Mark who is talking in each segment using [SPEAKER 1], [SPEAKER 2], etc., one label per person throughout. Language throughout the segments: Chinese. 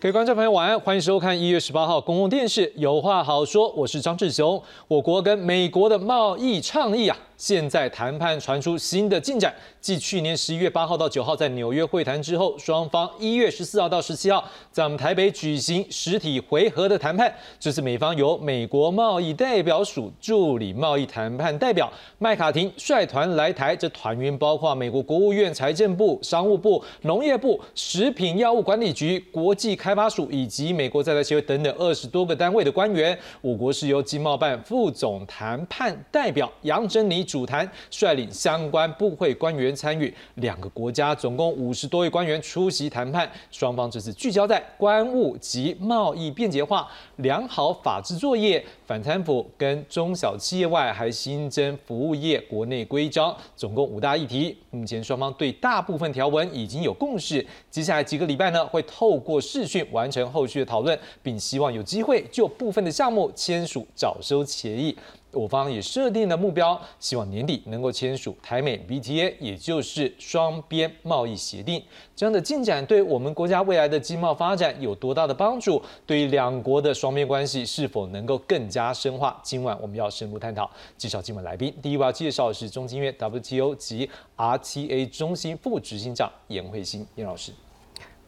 [SPEAKER 1] 各位观众朋友，晚安，欢迎收看一月十八号公共电视有话好说，我是张志雄。我国跟美国的贸易倡议啊。现在谈判传出新的进展，继去年十一月八号到九号在纽约会谈之后，双方一月十四号到十七号在我们台北举行实体回合的谈判。这次美方由美国贸易代表署助理贸易谈判代表麦卡廷率团来台，这团员包括美国国务院、财政部、商务部、农业部、食品药物管理局、国际开发署以及美国在台协会等等二十多个单位的官员。我国是由经贸办副总谈判代表杨珍妮。主谈率领相关部会官员参与，两个国家总共五十多位官员出席谈判。双方这次聚焦在关务及贸易便捷化、良好法制作业、反贪腐跟中小企业外，还新增服务业国内规章，总共五大议题。目前双方对大部分条文已经有共识，接下来几个礼拜呢，会透过视讯完成后续的讨论，并希望有机会就部分的项目签署早收协议。我方也设定了目标，希望年底能够签署台美 BTA，也就是双边贸易协定。这样的进展对我们国家未来的经贸发展有多大的帮助？对于两国的双边关系是否能够更加深化？今晚我们要深入探讨。介绍今晚来宾，第一位要介绍的是中经院 WTO 及 RTA 中心副执行长严慧欣严老师。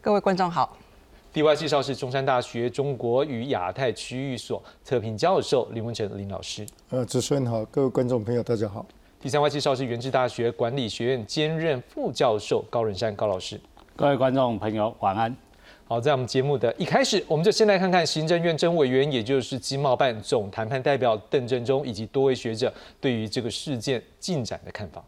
[SPEAKER 2] 各位观众好。
[SPEAKER 1] 第二位介绍是中山大学中国与亚太区域所特聘教授林文成林老师。
[SPEAKER 3] 呃，主持人好，各位观众朋友大家好。
[SPEAKER 1] 第三位介绍是原治大学管理学院兼任副教授高仁山高老师。
[SPEAKER 4] 各位观众朋友晚安。
[SPEAKER 1] 好，在我们节目的一开始，我们就先来看看行政院政务委员，也就是经贸办总谈判代表邓正中以及多位学者对于这个事件进展的看法。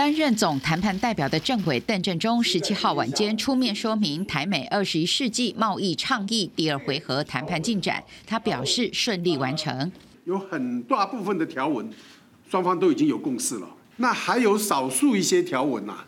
[SPEAKER 5] 担任总谈判代表的政委邓振中十七号晚间出面说明台美二十一世纪贸易倡议第二回合谈判进展。他表示顺利完成，
[SPEAKER 6] 有很大部分的条文双方都已经有共识了，那还有少数一些条文呐。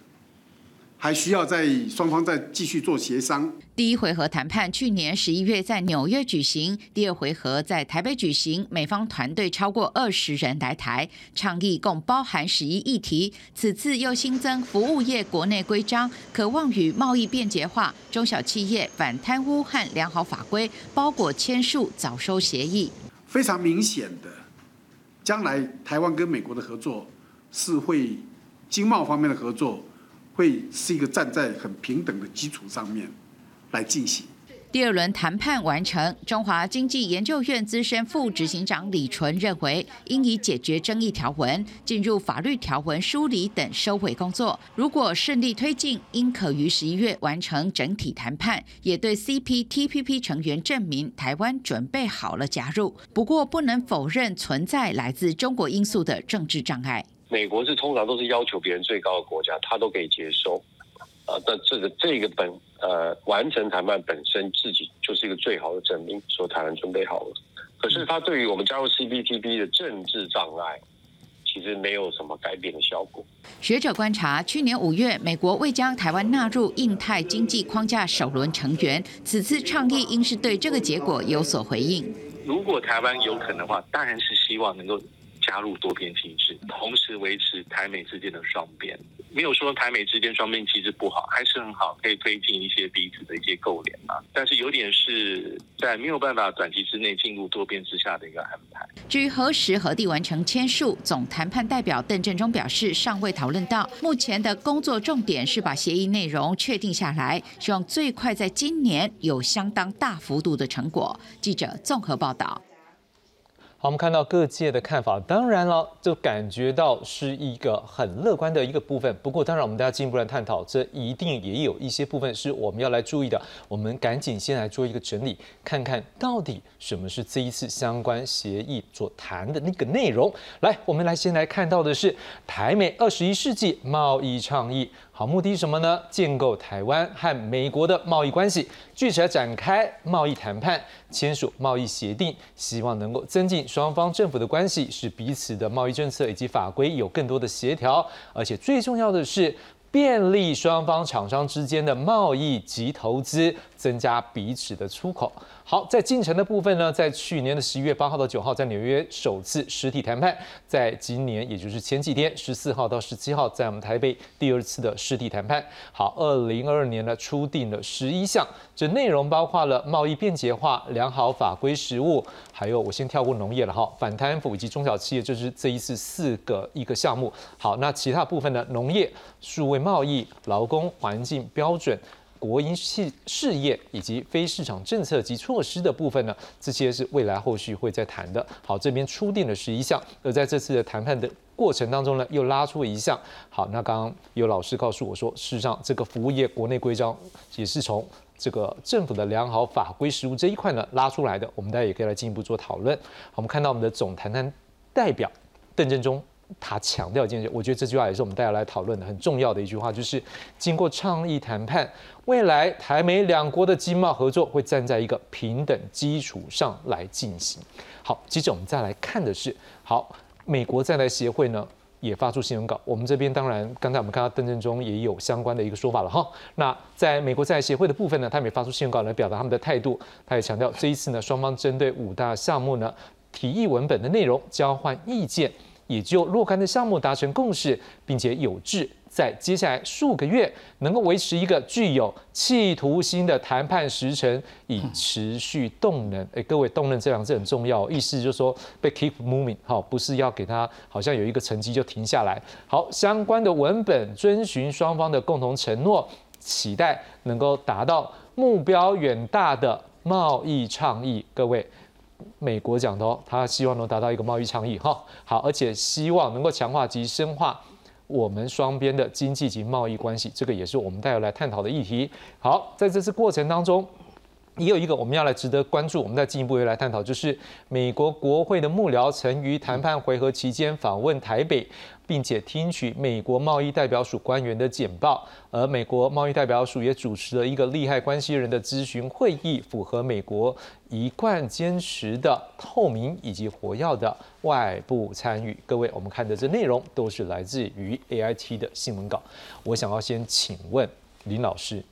[SPEAKER 6] 还需要在双方再继续做协商。
[SPEAKER 5] 第一回合谈判去年十一月在纽约举行，第二回合在台北举行。美方团队超过二十人来台，倡议共包含十一议题。此次又新增服务业国内规章，渴望与贸易便捷化、中小企业反贪污和良好法规包裹签署早收协议。
[SPEAKER 6] 非常明显的，将来台湾跟美国的合作是会经贸方面的合作。会是一个站在很平等的基础上面来进行。
[SPEAKER 5] 第二轮谈判完成，中华经济研究院资深副执行长李纯认为，应以解决争议条文、进入法律条文梳理等收尾工作。如果顺利推进，应可于十一月完成整体谈判，也对 CPTPP 成员证明台湾准备好了加入。不过，不能否认存在来自中国因素的政治障碍。
[SPEAKER 7] 美国是通常都是要求别人最高的国家，他都可以接受，啊，但这个这个本呃完成谈判本身自己就是一个最好的证明，说台湾准备好了。可是他对于我们加入 CPTP 的政治障碍，其实没有什么改变的效果。
[SPEAKER 5] 学者观察，去年五月，美国未将台湾纳入印太经济框架首轮成员，此次倡议应是对这个结果有所回应。
[SPEAKER 8] 如果台湾有可能的话，当然是希望能够。加入多边机制，同时维持台美之间的双边，没有说台美之间双边机制不好，还是很好，可以推进一些彼此的一些勾连嘛。但是有点是在没有办法短期之内进入多边之下的一个安排。
[SPEAKER 5] 至于何时何地完成签署，总谈判代表邓振中表示尚未讨论到，目前的工作重点是把协议内容确定下来，希望最快在今年有相当大幅度的成果。记者综合报道。
[SPEAKER 1] 好，我们看到各界的看法，当然了，就感觉到是一个很乐观的一个部分。不过，当然我们大家进一步来探讨，这一定也有一些部分是我们要来注意的。我们赶紧先来做一个整理，看看到底什么是这一次相关协议所谈的那个内容。来，我们来先来看到的是台美二十一世纪贸易倡议。好，目的是什么呢？建构台湾和美国的贸易关系，具体展开贸易谈判，签署贸易协定，希望能够增进双方政府的关系，使彼此的贸易政策以及法规有更多的协调，而且最重要的是。便利双方厂商之间的贸易及投资，增加彼此的出口。好，在进程的部分呢，在去年的十一月八号到九号，在纽约首次实体谈判；在今年，也就是前几天，十四号到十七号，在我们台北第二次的实体谈判。好，二零二二年呢，初定了十一项，这内容包括了贸易便捷化、良好法规实务，还有我先跳过农业了哈，反贪腐以及中小企业，就是这一次四个一个项目。好，那其他部分呢，农业、数位贸易、劳工、环境标准。国营事事业以及非市场政策及措施的部分呢，这些是未来后续会再谈的。好，这边初定的十一项，而在这次的谈判的过程当中呢，又拉出了一项。好，那刚刚有老师告诉我说，事实上这个服务业国内规章也是从这个政府的良好法规实务这一块呢拉出来的。我们大家也可以来进一步做讨论。我们看到我们的总谈谈代表邓振中。他强调一件事，我觉得这句话也是我们大家来讨论的很重要的一句话，就是经过倡议谈判，未来台美两国的经贸合作会站在一个平等基础上来进行。好，接着我们再来看的是，好，美国在台协会呢也发出新闻稿，我们这边当然刚才我们看到邓正中也有相关的一个说法了哈。那在美国在台协会的部分呢，他们也发出新闻稿来表达他们的态度，他也强调这一次呢，双方针对五大项目呢提议文本的内容交换意见。也就若干的项目达成共识，并且有志在接下来数个月能够维持一个具有企图心的谈判时程，以持续动能。哎，各位，动能这两个字很重要，意思就是说被 keep moving，好，不是要给他好像有一个成绩就停下来。好，相关的文本遵循双方的共同承诺，期待能够达到目标远大的贸易倡议。各位。美国讲的哦，他希望能达到一个贸易倡议哈，好，而且希望能够强化及深化我们双边的经济及贸易关系，这个也是我们待会来探讨的议题。好，在这次过程当中。也有一个我们要来值得关注，我们再进一步来探讨，就是美国国会的幕僚曾于谈判回合期间访问台北，并且听取美国贸易代表署官员的简报，而美国贸易代表署也主持了一个利害关系人的咨询会议，符合美国一贯坚持的透明以及活跃的外部参与。各位，我们看的这内容都是来自于 A I T 的新闻稿。我想要先请问林老师。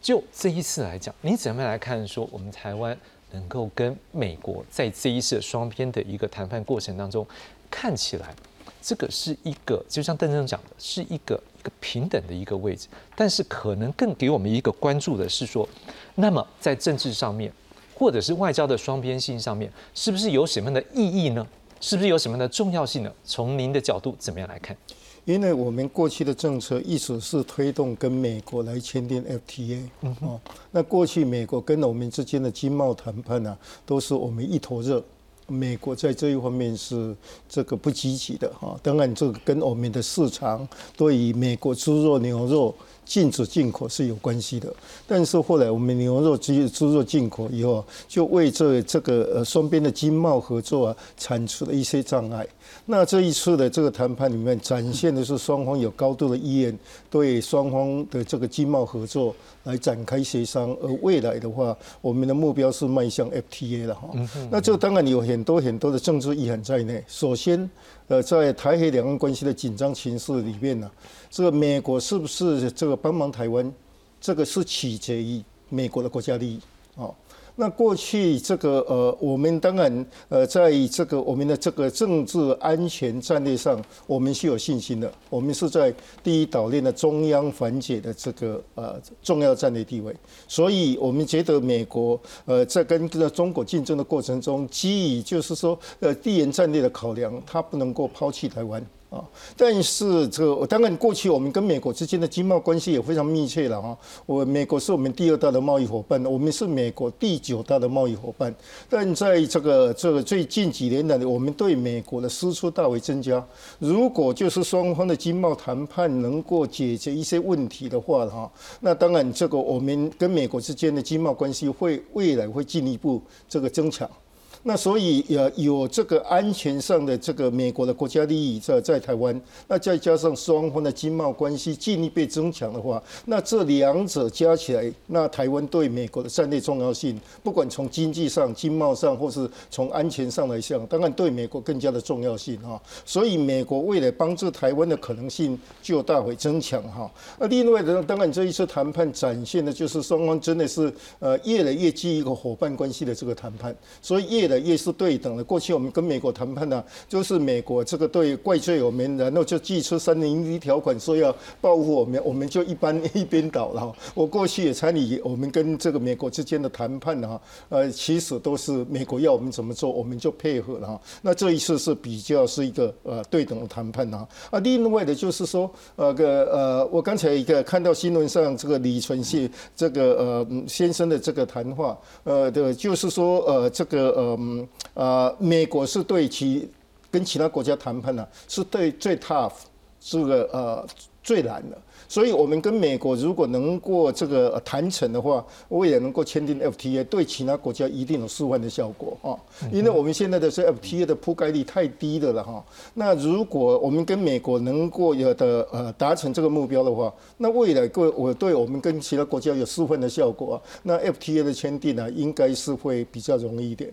[SPEAKER 1] 就这一次来讲，你怎么来看？说我们台湾能够跟美国在这一次双边的一个谈判过程当中，看？起来这个是一个，就像邓正讲的，是一个一个平等的一个位置。但是可能更给我们一个关注的是说，那么在政治上面，或者是外交的双边性上面，是不是有什么样的意义呢？是不是有什么样的重要性呢？从您的角度怎么样来看？
[SPEAKER 3] 因为我们过去的政策一直是推动跟美国来签订 FTA，哦，那过去美国跟我们之间的经贸谈判呢，都是我们一头热，美国在这一方面是这个不积极的哈。当然，这个跟我们的市场对于美国猪肉、牛肉。禁止进口是有关系的，但是后来我们牛肉、鸡、猪肉进口以后，就为这这个呃双边的经贸合作啊，产出了一些障碍。那这一次的这个谈判里面，展现的是双方有高度的意愿，对双方的这个经贸合作来展开协商。而未来的话，我们的目标是迈向 FTA 了哈。那这当然有很多很多的政治意涵在内。首先，呃，在台海两岸关系的紧张情势里面呢。这个美国是不是这个帮忙台湾？这个是取决于美国的国家利益啊。那过去这个呃，我们当然呃，在这个我们的这个政治安全战略上，我们是有信心的。我们是在第一岛链的中央缓解的这个呃重要战略地位，所以我们觉得美国呃在跟这个中国竞争的过程中，基于就是说呃地缘战略的考量，它不能够抛弃台湾。啊，但是这个当然过去我们跟美国之间的经贸关系也非常密切了哈。我美国是我们第二大的贸易伙伴，我们是美国第九大的贸易伙伴。但在这个这个最近几年来，我们对美国的输出大为增加。如果就是双方的经贸谈判能够解决一些问题的话哈，那当然这个我们跟美国之间的经贸关系会未来会进一步这个增强。那所以呃有这个安全上的这个美国的国家利益在在台湾，那再加上双方的经贸关系进一步增强的话，那这两者加起来，那台湾对美国的战略重要性，不管从经济上、经贸上，或是从安全上来讲，当然对美国更加的重要性哈。所以美国为了帮助台湾的可能性就大为增强哈。那另外的，当然这一次谈判展现的就是双方真的是呃越来越基于一个伙伴关系的这个谈判，所以越来越是对等的。过去我们跟美国谈判呢，就是美国这个对怪罪我们，然后就寄出三零一条款说要报复我们，我们就一般一边倒了。我过去也参与我们跟这个美国之间的谈判哈，呃，其实都是美国要我们怎么做，我们就配合了哈。那这一次是比较是一个呃对等的谈判啊。啊，另外的就是说，呃个呃，我刚才一个看到新闻上这个李存信这个呃先生的这个谈话，呃的，就是说呃这个呃呃美国是对其跟其他国家谈判呢，是对最 tough 这个呃最难的。所以，我们跟美国如果能过这个谈成的话，未来能够签订 FTA，对其他国家一定有示范的效果啊。因为我们现在的是 FTA 的覆盖率太低的了哈。那如果我们跟美国能够有的呃达成这个目标的话，那未来各我对我们跟其他国家有示范的效果，那 FTA 的签订呢，应该是会比较容易一点。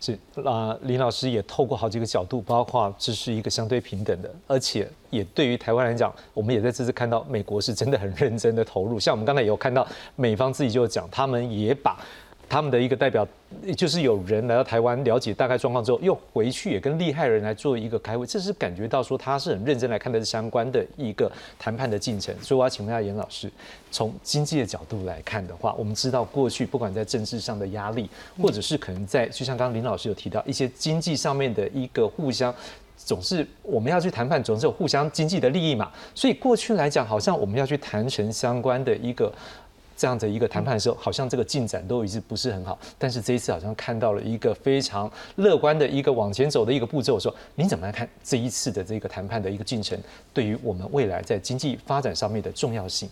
[SPEAKER 1] 是那，林老师也透过好几个角度，包括这是一个相对平等的，而且也对于台湾来讲，我们也在这次看到美国是真的很认真的投入。像我们刚才也有看到，美方自己就讲，他们也把。他们的一个代表，就是有人来到台湾了解大概状况之后，又回去也跟厉害人来做一个开会，这是感觉到说他是很认真来看待相关的一个谈判的进程。所以我要请问一下严老师，从经济的角度来看的话，我们知道过去不管在政治上的压力，或者是可能在就像刚刚林老师有提到一些经济上面的一个互相，总是我们要去谈判，总是有互相经济的利益嘛。所以过去来讲，好像我们要去谈成相关的一个。这样的一个谈判的时候，好像这个进展都一直不是很好。但是这一次好像看到了一个非常乐观的一个往前走的一个步骤。说，你怎么来看这一次的这个谈判的一个进程，对于我们未来在经济发展上面的重要性？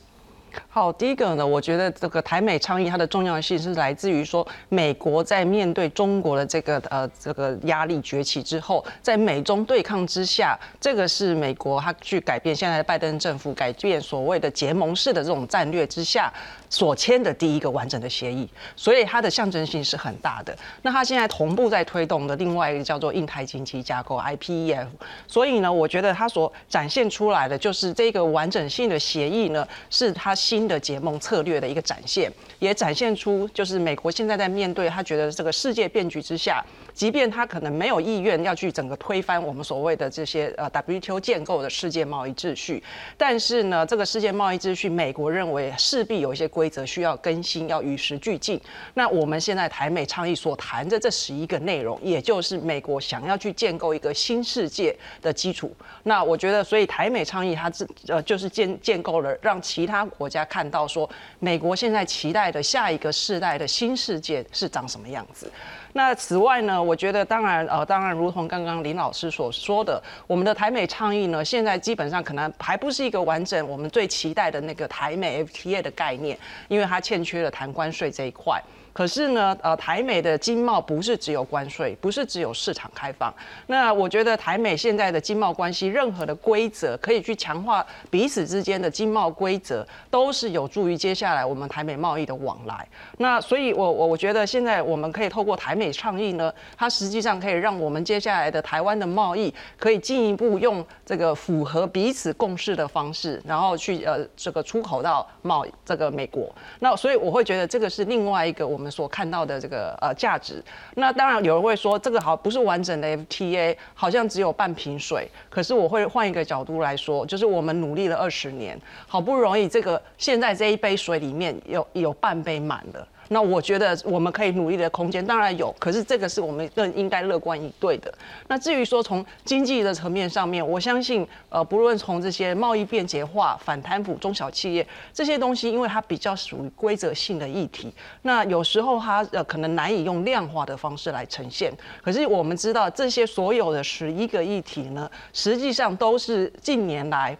[SPEAKER 2] 好，第一个呢，我觉得这个台美倡议它的重要性是来自于说，美国在面对中国的这个呃这个压力崛起之后，在美中对抗之下，这个是美国它去改变现在的拜登政府改变所谓的结盟式的这种战略之下所签的第一个完整的协议，所以它的象征性是很大的。那它现在同步在推动的另外一个叫做印太经济架构 IPEF，所以呢，我觉得它所展现出来的就是这个完整性的协议呢，是它。新的结盟策略的一个展现，也展现出就是美国现在在面对他觉得这个世界变局之下，即便他可能没有意愿要去整个推翻我们所谓的这些呃 WTO 建构的世界贸易秩序，但是呢，这个世界贸易秩序，美国认为势必有一些规则需要更新，要与时俱进。那我们现在台美倡议所谈的这十一个内容，也就是美国想要去建构一个新世界的基础。那我觉得，所以台美倡议它是呃就是建建构了让其他国家。家看到说，美国现在期待的下一个世代的新世界是长什么样子？那此外呢，我觉得当然呃，当然如同刚刚林老师所说的，我们的台美倡议呢，现在基本上可能还不是一个完整我们最期待的那个台美 FTA 的概念，因为它欠缺了谈关税这一块。可是呢，呃，台美的经贸不是只有关税，不是只有市场开放。那我觉得台美现在的经贸关系，任何的规则可以去强化彼此之间的经贸规则，都是有助于接下来我们台美贸易的往来。那所以，我我我觉得现在我们可以透过台美倡议呢，它实际上可以让我们接下来的台湾的贸易可以进一步用这个符合彼此共识的方式，然后去呃这个出口到贸这个美国。那所以我会觉得这个是另外一个我们。所看到的这个呃价值，那当然有人会说这个好不是完整的 FTA，好像只有半瓶水。可是我会换一个角度来说，就是我们努力了二十年，好不容易这个现在这一杯水里面有有半杯满了。那我觉得我们可以努力的空间当然有，可是这个是我们更应该乐观以对的。那至于说从经济的层面上面，我相信呃，不论从这些贸易便捷化、反贪腐、中小企业这些东西，因为它比较属于规则性的议题，那有时候它呃可能难以用量化的方式来呈现。可是我们知道这些所有的十一个议题呢，实际上都是近年来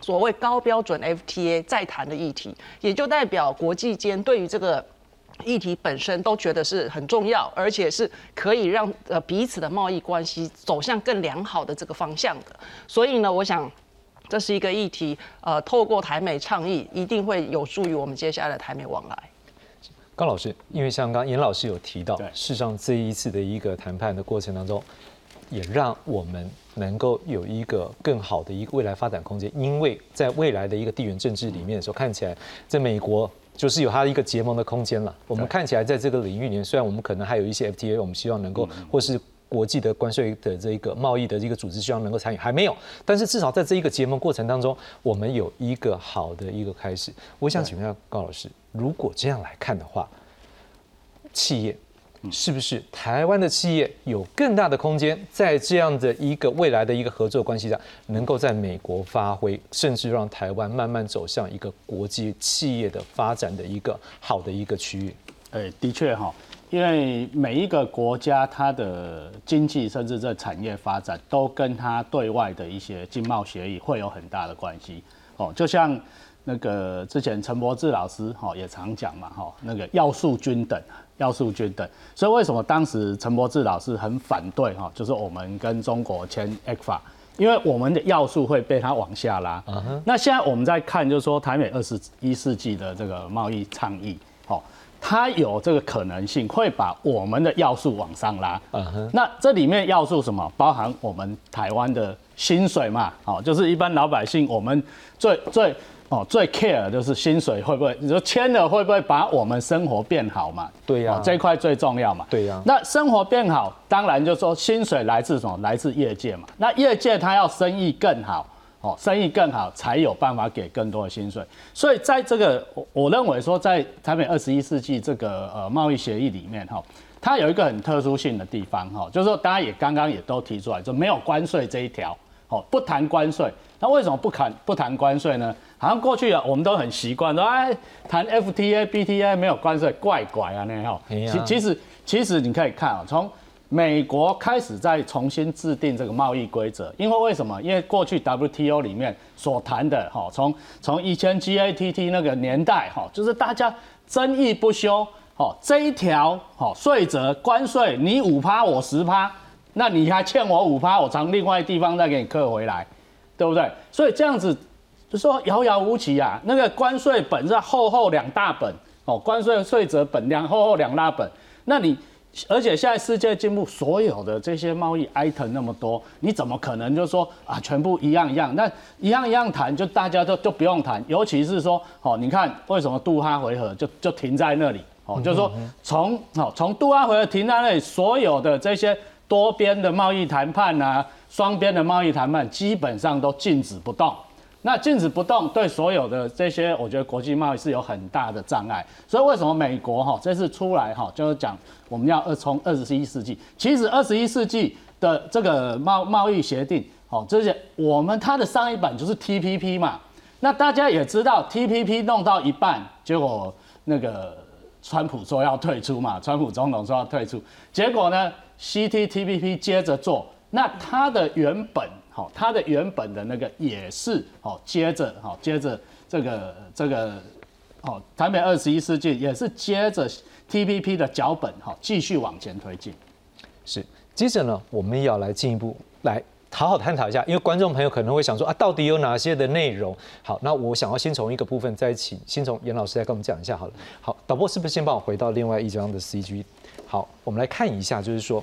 [SPEAKER 2] 所谓高标准 FTA 在谈的议题，也就代表国际间对于这个。议题本身都觉得是很重要，而且是可以让呃彼此的贸易关系走向更良好的这个方向的。所以呢，我想这是一个议题，呃，透过台美倡议，一定会有助于我们接下来的台美往来。
[SPEAKER 1] 高老师，因为像刚严老师有提到，
[SPEAKER 4] 对
[SPEAKER 1] 事实上这一次的一个谈判的过程当中，也让我们能够有一个更好的一个未来发展空间。因为在未来的一个地缘政治里面的时候，看起来在美国就是有它一个结盟的空间了。我们看起来在这个领域里面，虽然我们可能还有一些 FTA，我们希望能够或是国际的关税的这一个贸易的一个组织，希望能够参与，还没有。但是至少在这一个结盟过程当中，我们有一个好的一个开始。我想请问一下高老师，如果这样来看的话，企业是不是台湾的企业有更大的空间，在这样的一个未来的一个合作关系上，能够在美国发挥，甚至让台湾慢慢走向一个国际企业的发展的一个好的一个区域？
[SPEAKER 4] 哎，的确哈，因为每一个国家它的经济甚至这产业发展，都跟它对外的一些经贸协议会有很大的关系哦。就像那个之前陈柏志老师哈也常讲嘛哈，那个要素均等，要素均等。所以为什么当时陈柏志老师很反对哈，就是我们跟中国签 ECFA，因为我们的要素会被它往下拉。那现在我们在看，就是说台美二十一世纪的这个贸易倡议，哦，它有这个可能性会把我们的要素往上拉。那这里面要素什么？包含我们台湾的薪水嘛，哦，就是一般老百姓我们最最哦最 care 就是薪水会不会，你说签了会不会把我们生活变好嘛？
[SPEAKER 1] 对呀
[SPEAKER 4] 哦这一块最重要嘛。
[SPEAKER 1] 对呀
[SPEAKER 4] 那生活变好，当然就说薪水来自什么？来自业界嘛。那业界他要生意更好。哦，生意更好才有办法给更多的薪水，所以在这个我我认为说，在台北二十一世纪这个呃贸易协议里面哈，它有一个很特殊性的地方哈，就是说大家也刚刚也都提出来，就没有关税这一条，哦，不谈关税。那为什么不谈不谈关税呢？好像过去啊，我们都很习惯说，哎，谈 FTA、BTA 没有关税，怪怪啊那哈。
[SPEAKER 1] 哎呀
[SPEAKER 4] 其其实其实你可以看啊，从美国开始在重新制定这个贸易规则，因为为什么？因为过去 WTO 里面所谈的哈，从从以前 GATT 那个年代哈，就是大家争议不休，哦，这一条哦税则关税你五趴我十趴，那你还欠我五趴，我从另外地方再给你扣回来，对不对？所以这样子就说遥遥无期啊，那个关税本是厚厚两大本哦，关税税则本两厚厚两大本，那你。而且现在世界进步，所有的这些贸易 item 那么多，你怎么可能就说啊全部一样一样？那一样一样谈，就大家都就不用谈。尤其是说，哦，你看为什么杜哈回合就就停在那里？哦，就是说从哦从杜哈回合停在那里，所有的这些多边的贸易谈判啊，双边的贸易谈判基本上都静止不动。那静止不动对所有的这些，我觉得国际贸易是有很大的障碍。所以为什么美国哈这次出来哈，就是讲我们要二从二十一世纪，其实二十一世纪的这个贸贸易协定，好，这些我们它的上一版就是 TPP 嘛。那大家也知道 TPP 弄到一半，结果那个川普说要退出嘛，川普总统说要退出，结果呢 CTTPP 接着做，那它的原本。好，它的原本的那个也是好，接着好，接着这个这个好，台北二十一世纪也是接着 TPP 的脚本好，继续往前推进。
[SPEAKER 1] 是。接着呢，我们要来进一步来好好探讨一下，因为观众朋友可能会想说啊，到底有哪些的内容？好，那我想要先从一个部分再请，先从严老师来跟我们讲一下好了。好，导播是不是先帮我回到另外一张的 CG？好，我们来看一下，就是说。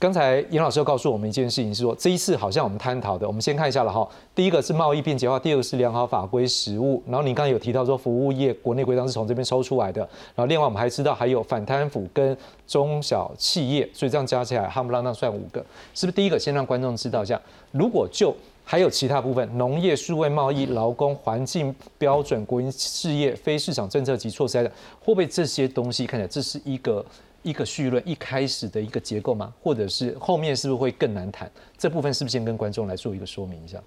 [SPEAKER 1] 刚才严老师又告诉我们一件事情，是说这一次好像我们探讨的，我们先看一下了哈。第一个是贸易便捷化，第二个是良好法规实务。然后您刚才有提到说服务业国内规章是从这边抽出来的。然后另外我们还知道还有反贪腐跟中小企业，所以这样加起来夯不啷当算五个，是不是？第一个先让观众知道一下，如果就还有其他部分，农业、数位贸易、劳工、环境标准、国营事业、非市场政策及措施来讲，会不会这些东西看起来这是一个？一个序论一开始的一个结构吗？或者是后面是不是会更难谈？这部分是不是先跟观众来做一个说明一下？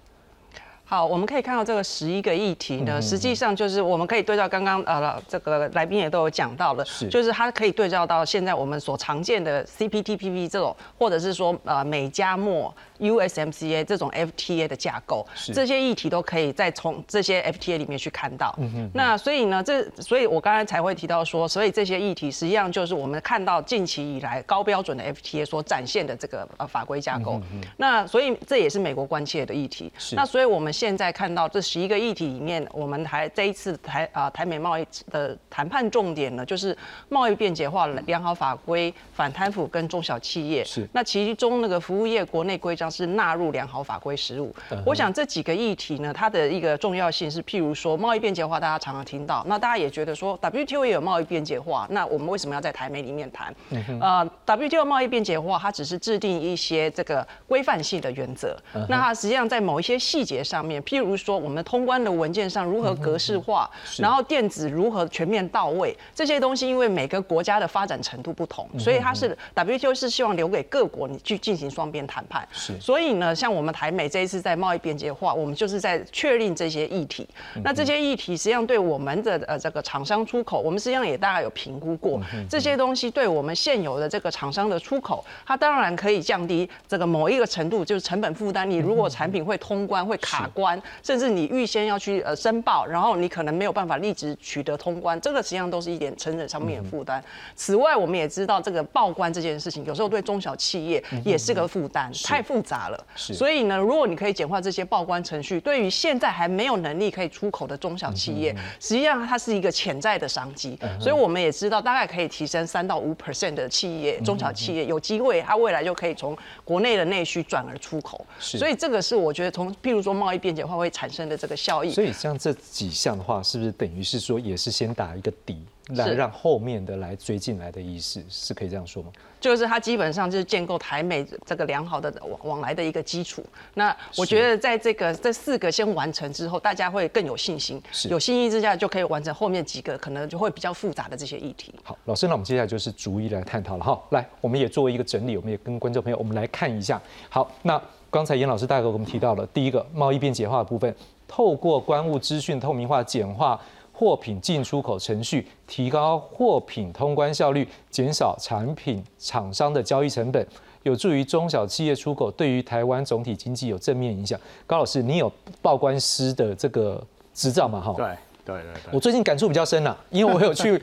[SPEAKER 2] 好，我们可以看到这个十一个议题呢，实际上就是我们可以对照刚刚呃这个来宾也都有讲到了，
[SPEAKER 1] 是
[SPEAKER 2] 就是它可以对照到现在我们所常见的 CPTPP 这种，或者是说呃美加墨 USMCA 这种 FTA 的架构，这些议题都可以再从这些 FTA 里面去看到。嗯那所以呢，这所以我刚才才会提到说，所以这些议题实际上就是我们看到近期以来高标准的 FTA 所展现的这个呃法规架构。那所以这也是美国关切的议题。那所以我们现在看到这十一个议题里面，我们台这一次台啊、台美贸易的谈判重点呢，就是贸易便捷化、良好法规、反贪腐跟中小企业。
[SPEAKER 1] 是
[SPEAKER 2] 那其中那个服务业国内规章是纳入良好法规实务。我想这几个议题呢，它的一个重要性是，譬如说贸易便捷化，大家常常听到，那大家也觉得说 WTO 也有贸易便捷化，那我们为什么要在台美里面谈？呃，WTO 贸易便捷化，它只是制定一些这个规范性的原则，那它实际上在某一些细节上面，譬如说我们通关的文件上如何格式化，然后电子如何全面到位，这些东西因为每个国家的发展程度不同，所以它是 WTO 是希望留给各国你去进行双边谈判。
[SPEAKER 1] 是
[SPEAKER 2] 所以呢，像我们台美这一次在贸易边界化，我们就是在确定这些议题。那这些议题实际上对我们的呃这个厂商出口，我们实际上也大概有评估过，这些东西对我们现有的这个厂商的出口，它当然可以降低这个某一个程度，就是成本负担。你如果产品会通关、会卡关，甚至你预先要去呃申报，然后你可能没有办法立即取得通关，这个实际上都是一点成本上面的负担。此外，我们也知道这个报关这件事情，有时候对中小企业也是个负担，太复杂了。
[SPEAKER 1] 是
[SPEAKER 2] 所以呢，如果你可以简化这些报关程序，对于现在还没有能力可以出口的中小企业，实际上它是一个潜在的商机。所以我们也知道，大概可以提升三到五 percent 的企业，中小企业有机会，它未来就可以从国内的内需转而出口。
[SPEAKER 1] 是
[SPEAKER 2] 所以这个是我觉得从譬如说贸易便捷化会产生的这个效益。
[SPEAKER 1] 所以像这几项的话，是不是等于是说也是先打一个底，来让后面的来追进来的意思，是可以这样说吗？
[SPEAKER 2] 就是它基本上就是建构台美这个良好的往往来的一个基础。那我觉得在这个这四个先完成之后，大家会更有信心
[SPEAKER 1] 是，
[SPEAKER 2] 有信心之下就可以完成后面几个可能就会比较复杂的这些议题。
[SPEAKER 1] 好，老师，那我们接下来就是逐一来探讨了哈。来，我们也作为一个整理，我们也跟观众朋友我们来看一下。好，那刚才严老师大概给我们提到了第一个贸易便捷化的部分，透过关务资讯透明化、简化货品进出口程序，提高货品通关效率，减少产品厂商的交易成本。有助于中小企业出口，对于台湾总体经济有正面影响。高老师，你有报关师的这个执照吗？哈，
[SPEAKER 4] 对对对对。
[SPEAKER 1] 我最近感触比较深啊，因为我有去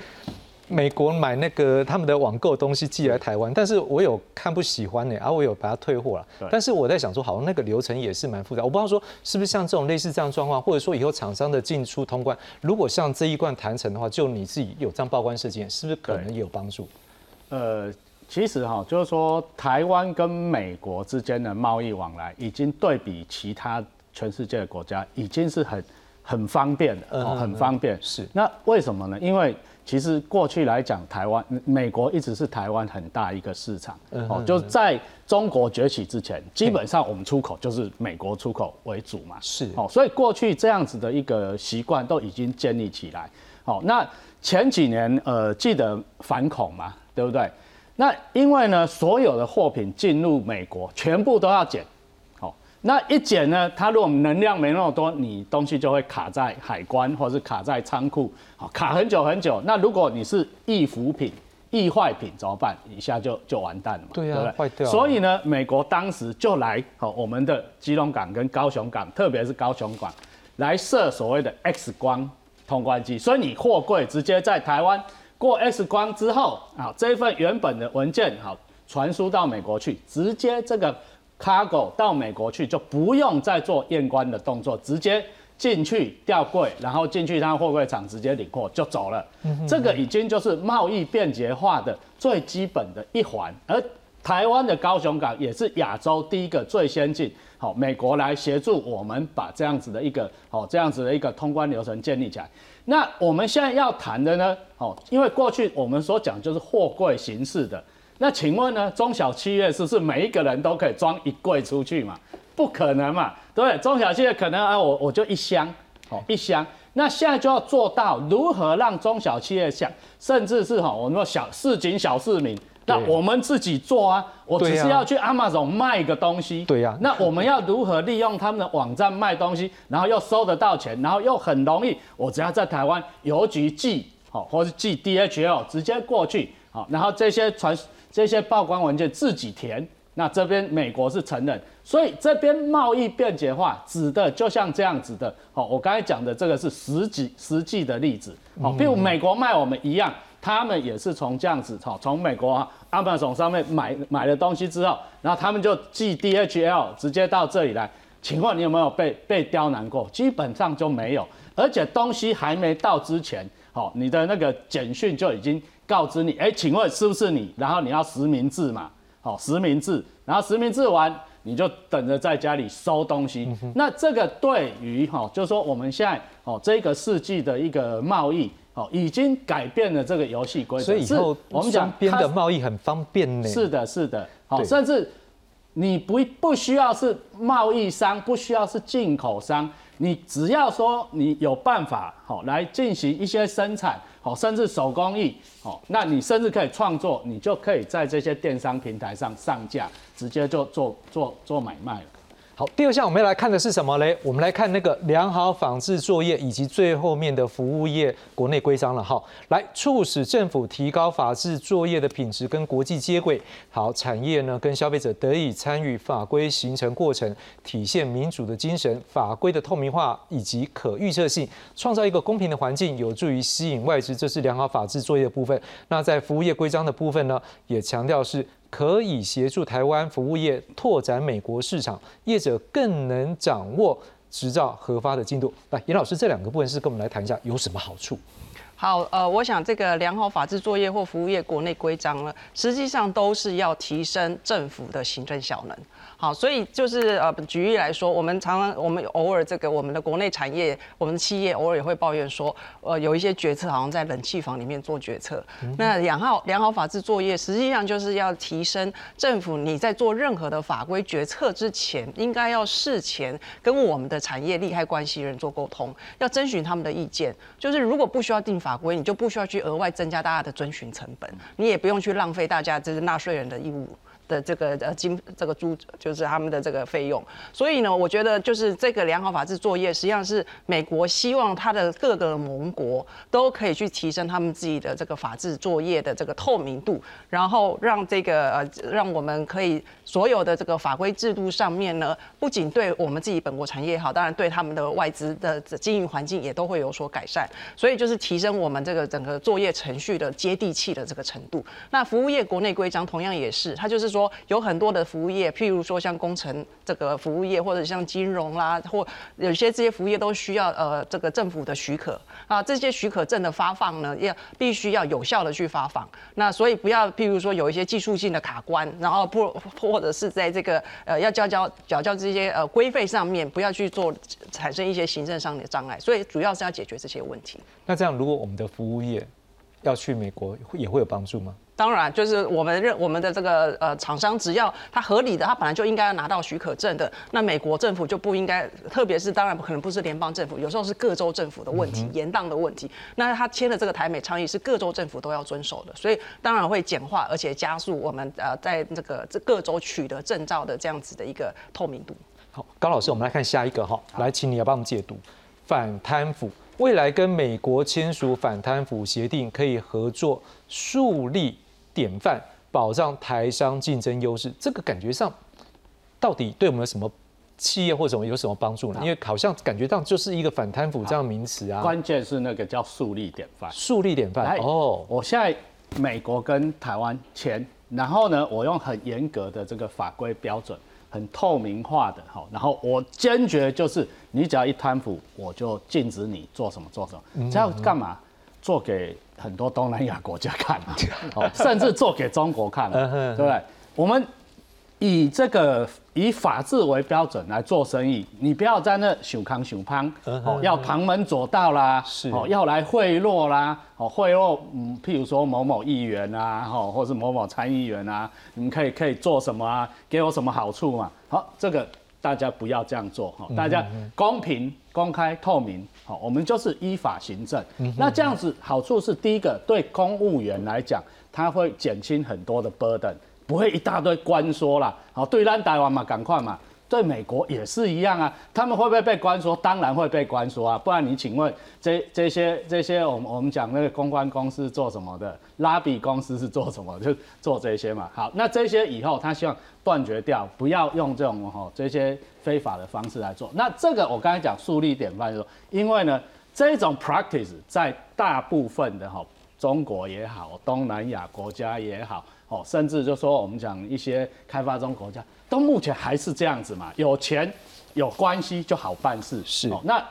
[SPEAKER 1] 美国买那个他们的网购东西寄来台湾，但是我有看不喜欢的，然后我有把它退货了。但是我在想说，好像那个流程也是蛮复杂，我不知道说是不是像这种类似这样状况，或者说以后厂商的进出通关，如果像这一贯谈成的话，就你自己有这样报关事件，是不是可能也有帮助？
[SPEAKER 4] 呃，其实哈，就是说台湾跟美国之间的贸易往来，已经对比其他全世界的国家，已经是很很方便的，很方便。
[SPEAKER 1] 是
[SPEAKER 4] 那为什么呢？因为其实过去来讲，台湾、美国一直是台湾很大一个市场，哦就在中国崛起之前，基本上我们出口就是美国出口为主嘛。
[SPEAKER 1] 是
[SPEAKER 4] 哦，所以过去这样子的一个习惯都已经建立起来。哦、那前几年呃，记得反恐嘛，对不对？那因为呢，所有的货品进入美国，全部都要检。好、那一减呢，它如果能量没那么多，你东西就会卡在海关或者是卡在仓库，好、卡很久很久。那如果你是易腐品、易坏品怎么办？一下就就完蛋了嘛，
[SPEAKER 1] 对啊
[SPEAKER 4] 不对？
[SPEAKER 1] 坏掉
[SPEAKER 4] 所以呢，美国当时就来好、我们的基隆港跟高雄港，特别是高雄港，来设所谓的 X 光通关机，所以你货柜直接在台湾过 X 光之后，啊，这一份原本的文件好传输到美国去，直接这个 cargo 到美国去就不用再做验关的动作，直接进去吊柜，然后进去他货柜厂直接领货就走了。这个已经就是贸易便捷化的最基本的一环，而台湾的高雄港也是亚洲第一个最先进，好，美国来协助我们把这样子的一个好这样子的一个通关流程建立起来。那我们现在要谈的呢，哦，因为过去我们所讲就是货柜形式的，那请问呢，中小企业是不是每一个人都可以装一柜出去嘛？不可能嘛，对不对？中小企业可能啊，我我就一箱，哦，一箱。那现在就要做到如何让中小企业想，甚至是哈，我们说小市井小市民，那我们自己做啊，我只是要去 Amazon 卖一个东西。
[SPEAKER 1] 对呀
[SPEAKER 4] 那我们要如何利用他们的网站卖东西，然后又收得到钱，然后又很容易，我只要在台湾邮局寄，好，或是寄 DHL 直接过去，好，然后这些传这些报关文件自己填。那这边美国是承认，所以这边贸易便捷化指的就像这样子的。好，我刚才讲的这个是实际实际的例子。好，比如美国卖我们一样，他们也是从这样子，好，从美国 Amazon 上面买买了东西之后，然后他们就寄 DHL 直接到这里来。请问你有没有被被刁难过？基本上就没有，而且东西还没到之前，好，你的那个简讯就已经告知你，哎，请问是不是你？然后你要实名制嘛，好，实名制，然后实名制完，你就等着在家里收东西。那这个对于哈，就是说我们现在哦这个世纪的一个贸易，哦已经改变了这个游戏规则。
[SPEAKER 1] 所以以后
[SPEAKER 4] 我们讲
[SPEAKER 1] 双边
[SPEAKER 4] 它
[SPEAKER 1] 的贸易很方便呢。
[SPEAKER 4] 是的，是的，好，甚至你不不需要是贸易商，不需要是进口商，你只要说你有办法好来进行一些生产，好，甚至手工艺，好，那你甚至可以创作，你就可以在这些电商平台上上架，直接就做做做买卖了。
[SPEAKER 1] 好，第二项我们要来看的是什么嘞？我们来看那个良好仿制作业以及最后面的服务业国内规章了哈。来促使政府提高法制作业的品质跟国际接轨，好产业呢跟消费者得以参与法规形成过程，体现民主的精神，法规的透明化以及可预测性，创造一个公平的环境，有助于吸引外资。这是良好法制作业的部分。那在服务业规章的部分呢，也强调是。可以协助台湾服务业拓展美国市场，业者更能掌握执照核发的进度。来，严老师，这两个部分是跟我们来谈一下有什么好处？
[SPEAKER 2] 好，呃，我想这个良好法制作业或服务业国内规章呢，实际上都是要提升政府的行政效能。好，所以就是呃，举例来说，我们常常我们偶尔这个我们的国内产业，我们的企业偶尔也会抱怨说，呃，有一些决策好像在冷气房里面做决策。那良好良好法制作业实际上就是要提升政府你在做任何的法规决策之前，应该要事前跟我们的产业利害关系人做沟通，要征询他们的意见。就是如果不需要定法规，你就不需要去额外增加大家的遵循成本，你也不用去浪费大家这是纳税人的义务。的这个呃金这个租就是他们的这个费用，所以呢，我觉得就是这个良好法制作业，实际上是美国希望它的各个盟国都可以去提升他们自己的这个法制作业的这个透明度，然后让这个呃让我们可以所有的这个法规制度上面呢，不仅对我们自己本国产业也好，当然对他们的外资的经营环境也都会有所改善，所以就是提升我们这个整个作业程序的接地气的这个程度。那服务业国内规章同样也是，它就是说。有很多的服务业，譬如说像工程这个服务业，或者像金融啦，或有些这些服务业都需要呃这个政府的许可啊，这些许可证的发放呢，要必须要有效的去发放。那所以不要譬如说有一些技术性的卡关，然后不或者是在这个呃要交交缴交这些呃规费上面，不要去做产生一些行政上的障碍。所以主要是要解决这些问题。
[SPEAKER 1] 那这样，如果我们的服务业要去美国，也会有帮助吗？
[SPEAKER 2] 当然，就是我们认我们的这个呃厂商，只要它合理的，它本来就应该要拿到许可证的。那美国政府就不应该，特别是当然可能不是联邦政府，有时候是各州政府的问题，延宕的问题。那他签的这个台美倡议是各州政府都要遵守的，所以当然会简化，而且加速我们呃在这个这各州取得证照的这样子的一个透明度。
[SPEAKER 1] 好，高老师，我们来看下一个哈，来，请你来帮我们解读反贪腐。未来跟美国签署反贪腐协定，可以合作树立典范，保障台商竞争优势。这个感觉上，到底对我们有什么企业或什么有什么帮助呢？因为好像感觉上就是一个反贪腐这样名词啊。
[SPEAKER 4] 关键是那个叫树立典范。
[SPEAKER 1] 树立典范哦，
[SPEAKER 4] 我现在美国跟台湾签，然后呢，我用很严格的这个法规标准。很透明化的，哈，然后我坚决就是你只要一贪腐，我就禁止你做什么做什么。这要干嘛？做给很多东南亚国家看嘛，甚至做给中国看，对不对？我们以这个以法治为标准来做生意，你不要在那熊康熊胖，哦，要旁门左道啦，
[SPEAKER 1] 是
[SPEAKER 4] 哦，要来贿赂啦，哦，贿赂，嗯，譬如说某某议员啊，哦，或是某某参议员啊，你们可以可以做什么啊？给我什么好处嘛？好，这个大家不要这样做哈，大家公平、公开、透明，好，我们就是依法行政。那这样子好处是，第一个对公务员来讲，他会减轻很多的 burden，不会一大堆官说啦。好，对咱台湾嘛，赶快嘛。对美国也是一样啊，他们会不会被关说？当然会被关说啊，不然你请问这这些这些，我们我们讲那个公关公司做什么的，拉比公司是做什么？就做这些嘛。好，那这些以后他希望断绝掉，不要用这种哈这些非法的方式来做。那这个我刚才讲树立典范，说因为呢这种 practice 在大部分的哈中国也好，东南亚国家也好。哦，甚至就说我们讲一些开发中国家，都目前还是这样子嘛，有钱有关系就好办事。
[SPEAKER 1] 是，
[SPEAKER 4] 那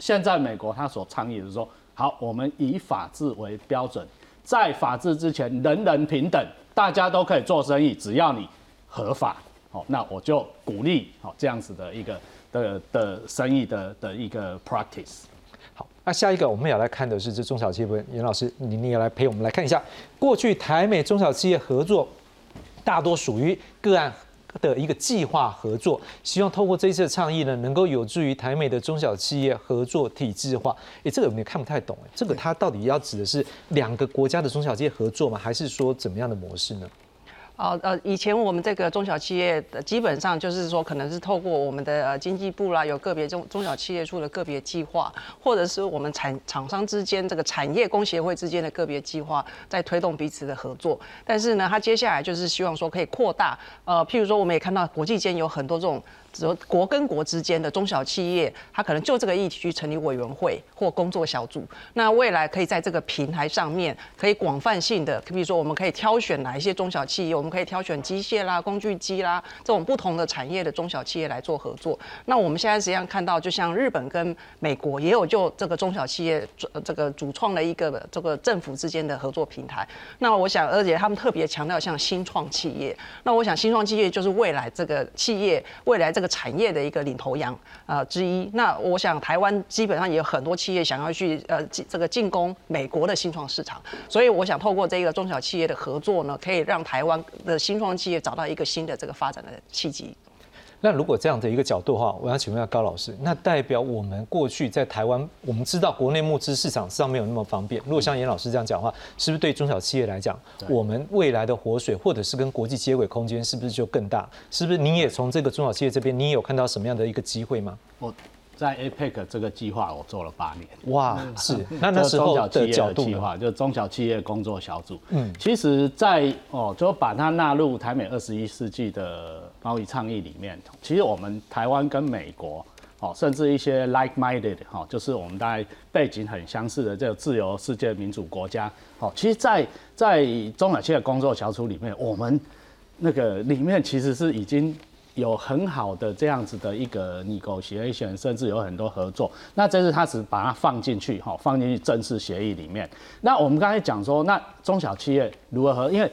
[SPEAKER 4] 现在美国他所倡议的是说，好，我们以法治为标准，在法治之前人人平等，大家都可以做生意，只要你合法，好，那我就鼓励好这样子的一个的的生意的的一个 practice。
[SPEAKER 1] 那下一个我们要来看的是这中小企业。严老师，你你也来陪我们来看一下，过去台美中小企业合作大多属于个案的一个计划合作，希望透过这一次的倡议呢，能够有助于台美的中小企业合作体制化。哎，这个有没有看不太懂？哎，这个它到底要指的是两个国家的中小企业合作吗？还是说怎么样的模式呢？
[SPEAKER 2] 哦呃，以前我们这个中小企业的基本上就是说，可能是透过我们的呃经济部啦，有个别中中小企业处的个别计划，或者是我们产厂商之间这个产业工协会之间的个别计划，在推动彼此的合作。但是呢，他接下来就是希望说可以扩大，呃，譬如说我们也看到国际间有很多这种。国跟国之间的中小企业，它可能就这个议题去成立委员会或工作小组。那未来可以在这个平台上面，可以广泛性的，比如说我们可以挑选哪一些中小企业，我们可以挑选机械啦、工具机啦这种不同的产业的中小企业来做合作。那我们现在实际上看到，就像日本跟美国也有就这个中小企业这个主创了一个这个政府之间的合作平台。那我想，而且他们特别强调像新创企业。那我想新创企业就是未来这个企业未来这个。产业的一个领头羊啊之一，那我想台湾基本上也有很多企业想要去呃这个进攻美国的新创市场，所以我想透过这个中小企业的合作呢，可以让台湾的新创企业找到一个新的这个发展的契机。
[SPEAKER 1] 那如果这样的一个角度的话，我要请问一下高老师，那代表我们过去在台湾，我们知道国内募资市场上没有那么方便。如果像严老师这样讲话，是不是对中小企业来讲，我们未来的活水或者是跟国际接轨空间是不是就更大？是不是你也从这个中小企业这边，你有看到什么样的一个机会吗？
[SPEAKER 4] 我。在 APEC 这个计划，我做了八年。
[SPEAKER 1] 哇，是 那那时候的角度
[SPEAKER 4] 计划，就中小企业工作小组。嗯，其实，在哦，就把它纳入台美二十一世纪的贸易倡议里面。其实我们台湾跟美国，哦，甚至一些 like-minded 哈，就是我们大概背景很相似的这个自由世界民主国家。哦，其实，在在中小企业工作小组里面，我们那个里面其实是已经。有很好的这样子的一个 negotiation，甚至有很多合作。那这是他只把它放进去，哈，放进去正式协议里面。那我们刚才讲说，那中小企业如何？因为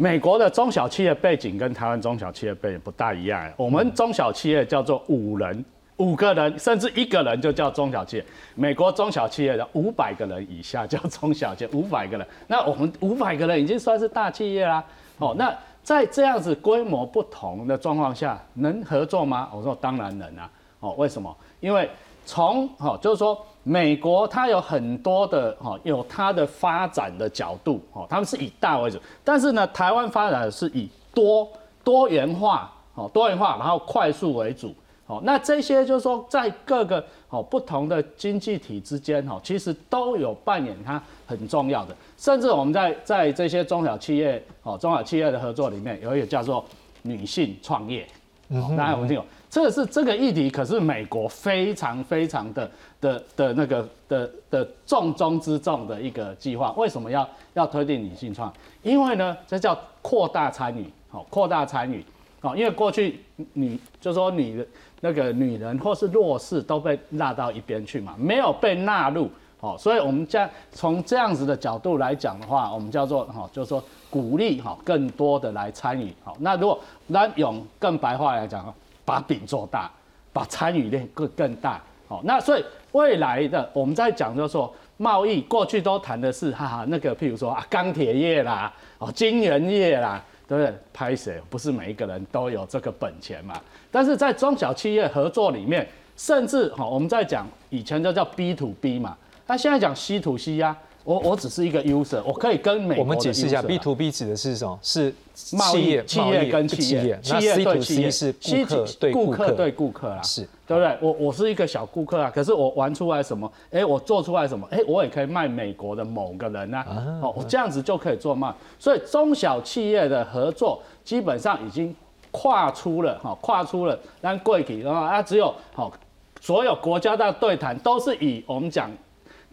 [SPEAKER 4] 美国的中小企业背景跟台湾中小企业背景不大一样。我们中小企业叫做五人、五个人，甚至一个人就叫中小企业。美国中小企业的五百个人以下叫中小企业，五百个人。那我们五百个人已经算是大企业啦。哦，那。在这样子规模不同的状况下，能合作吗？我说当然能啊！哦，为什么？因为从哦，就是说美国它有很多的哈，有它的发展的角度哦，他们是以大为主，但是呢，台湾发展是以多多元化哦，多元化然后快速为主。哦，那这些就是说，在各个哦不同的经济体之间，哦，其实都有扮演它很重要的。甚至我们在在这些中小企业，哦，中小企业的合作里面，有一个叫做女性创业。嗯，大家有没有听过？这个是这个议题，可是美国非常非常的的的那个的的重中之重的一个计划。为什么要要推进女性创？因为呢，这叫扩大参与，好，扩大参与，哦，因为过去女就说女的。那个女人或是弱势都被纳到一边去嘛，没有被纳入好，所以我们将从这样子的角度来讲的话，我们叫做哈，就是说鼓励哈更多的来参与好。那如果那用更白话来讲，把饼做大，把参与率更更大好。那所以未来的我们在讲就是说贸易，过去都谈的是哈哈那个譬如说啊钢铁业啦，哦金圆业啦。对不对？拍谁？不是每一个人都有这个本钱嘛。但是在中小企业合作里面，甚至哈，我们在讲以前就叫 B to B 嘛，那现在讲 C to C 呀。我我只是一个 user，我可以跟美
[SPEAKER 1] 我们解释一下，B to B 指的是什么？是
[SPEAKER 4] 贸易企业跟企业，
[SPEAKER 1] 企业对企业是顾客对顾客
[SPEAKER 4] 对顾客啦，
[SPEAKER 1] 是
[SPEAKER 4] 对不对？我我是一个小顾客啊，可是我玩出来什么？哎，我做出来什么？哎，我也可以卖美国的某个人啊，哦，我这样子就可以做卖。所以中小企业的合作基本上已经跨出了哈，跨出了让贵体，啊，只有好所有国家的对谈都是以我们讲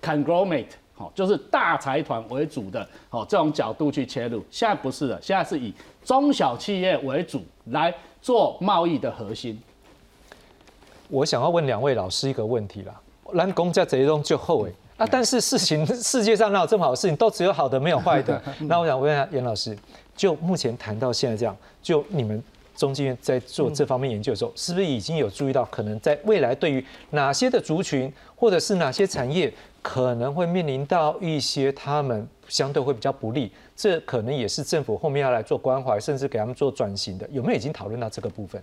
[SPEAKER 4] conglomerate。好，就是大财团为主的，好这种角度去切入。现在不是的，现在是以中小企业为主来做贸易的核心。
[SPEAKER 1] 我想要问两位老师一个问题啦，蓝公在这一种就后悔啊，但是事情 世界上哪有这么好的事情？都只有好的没有坏的。那我想问一下严老师，就目前谈到现在这样，就你们中经院在做这方面研究的时候，是不是已经有注意到，可能在未来对于哪些的族群，或者是哪些产业？可能会面临到一些他们相对会比较不利，这可能也是政府后面要来做关怀，甚至给他们做转型的。有没有已经讨论到这个部分？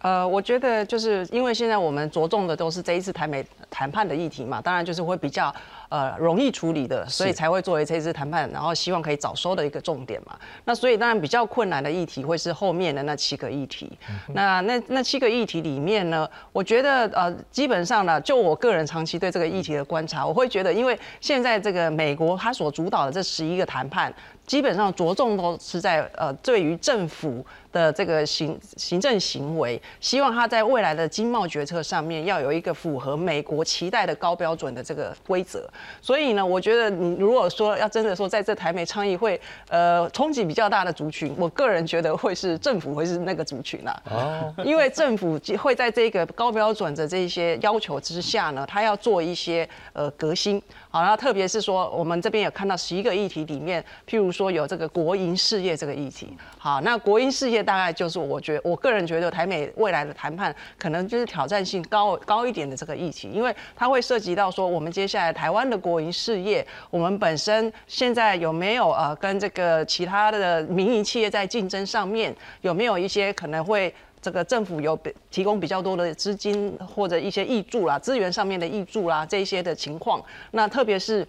[SPEAKER 2] 呃，我觉得就是因为现在我们着重的都是这一次台美谈判的议题嘛，当然就是会比较。呃，容易处理的，所以才会作为这次谈判，然后希望可以早收的一个重点嘛。那所以当然比较困难的议题会是后面的那七个议题。那那那七个议题里面呢，我觉得呃，基本上呢，就我个人长期对这个议题的观察，我会觉得，因为现在这个美国他所主导的这十一个谈判，基本上着重都是在呃，对于政府的这个行行政行为，希望他在未来的经贸决策上面要有一个符合美国期待的高标准的这个规则。所以呢，我觉得你如果说要真的说在这台美倡议会，呃，冲击比较大的族群，我个人觉得会是政府会是那个族群啊。哦。因为政府会在这个高标准的这些要求之下呢，他要做一些呃革新。好，那特别是说我们这边有看到十一个议题里面，譬如说有这个国营事业这个议题。好，那国营事业大概就是我觉我个人觉得台美未来的谈判可能就是挑战性高高一点的这个议题，因为它会涉及到说我们接下来台湾的国营事业，我们本身现在有没有呃跟这个其他的民营企业在竞争上面有没有一些可能会这个政府有提供比较多的资金或者一些益助啦，资源上面的益助啦这些的情况，那特别是。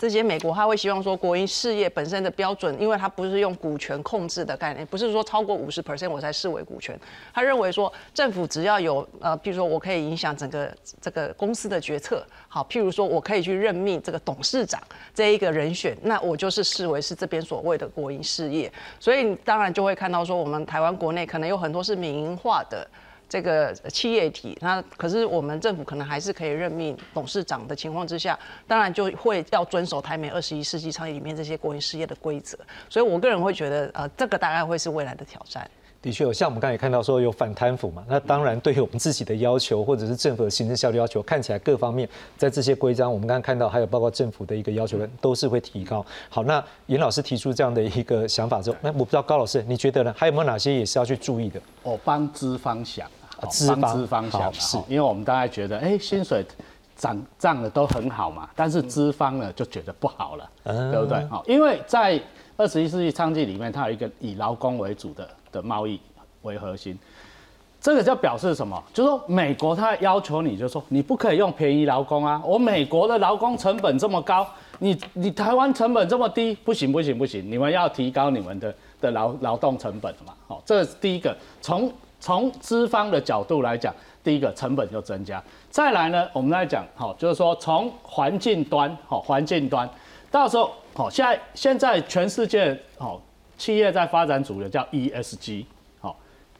[SPEAKER 2] 这些美国他会希望说，国营事业本身的标准，因为它不是用股权控制的概念，不是说超过五十 percent 我才视为股权。他认为说，政府只要有呃，譬如说我可以影响整个这个公司的决策，好，譬如说我可以去任命这个董事长这一个人选，那我就是视为是这边所谓的国营事业。所以当然就会看到说，我们台湾国内可能有很多是民营化的。这个企业体，那可是我们政府可能还是可以任命董事长的情况之下，当然就会要遵守台美二十一世纪倡议里面这些国营事业的规则。所以我个人会觉得，呃，这个大概会是未来的挑战。
[SPEAKER 1] 的确有，像我们刚才也看到说有反贪腐嘛，那当然对于我们自己的要求，或者是政府的行政效率要求，看起来各方面在这些规章，我们刚刚看到还有包括政府的一个要求，都是会提高。好，那严老师提出这样的一个想法之后，那我不知道高老师你觉得呢？还有没有哪些也是要去注意的？
[SPEAKER 4] 我帮资方想。
[SPEAKER 1] 资
[SPEAKER 4] 方想是，因为我们大概觉得，哎，薪水涨涨的都很好嘛，但是资方呢就觉得不好了，对不对？好，因为在二十一世纪倡议里面，它有一个以劳工为主的的贸易为核心，这个就表示什么？就是说美国它要求你，就说你不可以用便宜劳工啊，我美国的劳工成本这么高，你你台湾成本这么低，不行不行不行，你们要提高你们的的劳劳动成本嘛，好，这是第一个从。从资方的角度来讲，第一个成本就增加。再来呢，我们来讲，好，就是说从环境端，好，环境端，到时候，好，现在现在全世界，好，企业在发展主流叫 ESG，好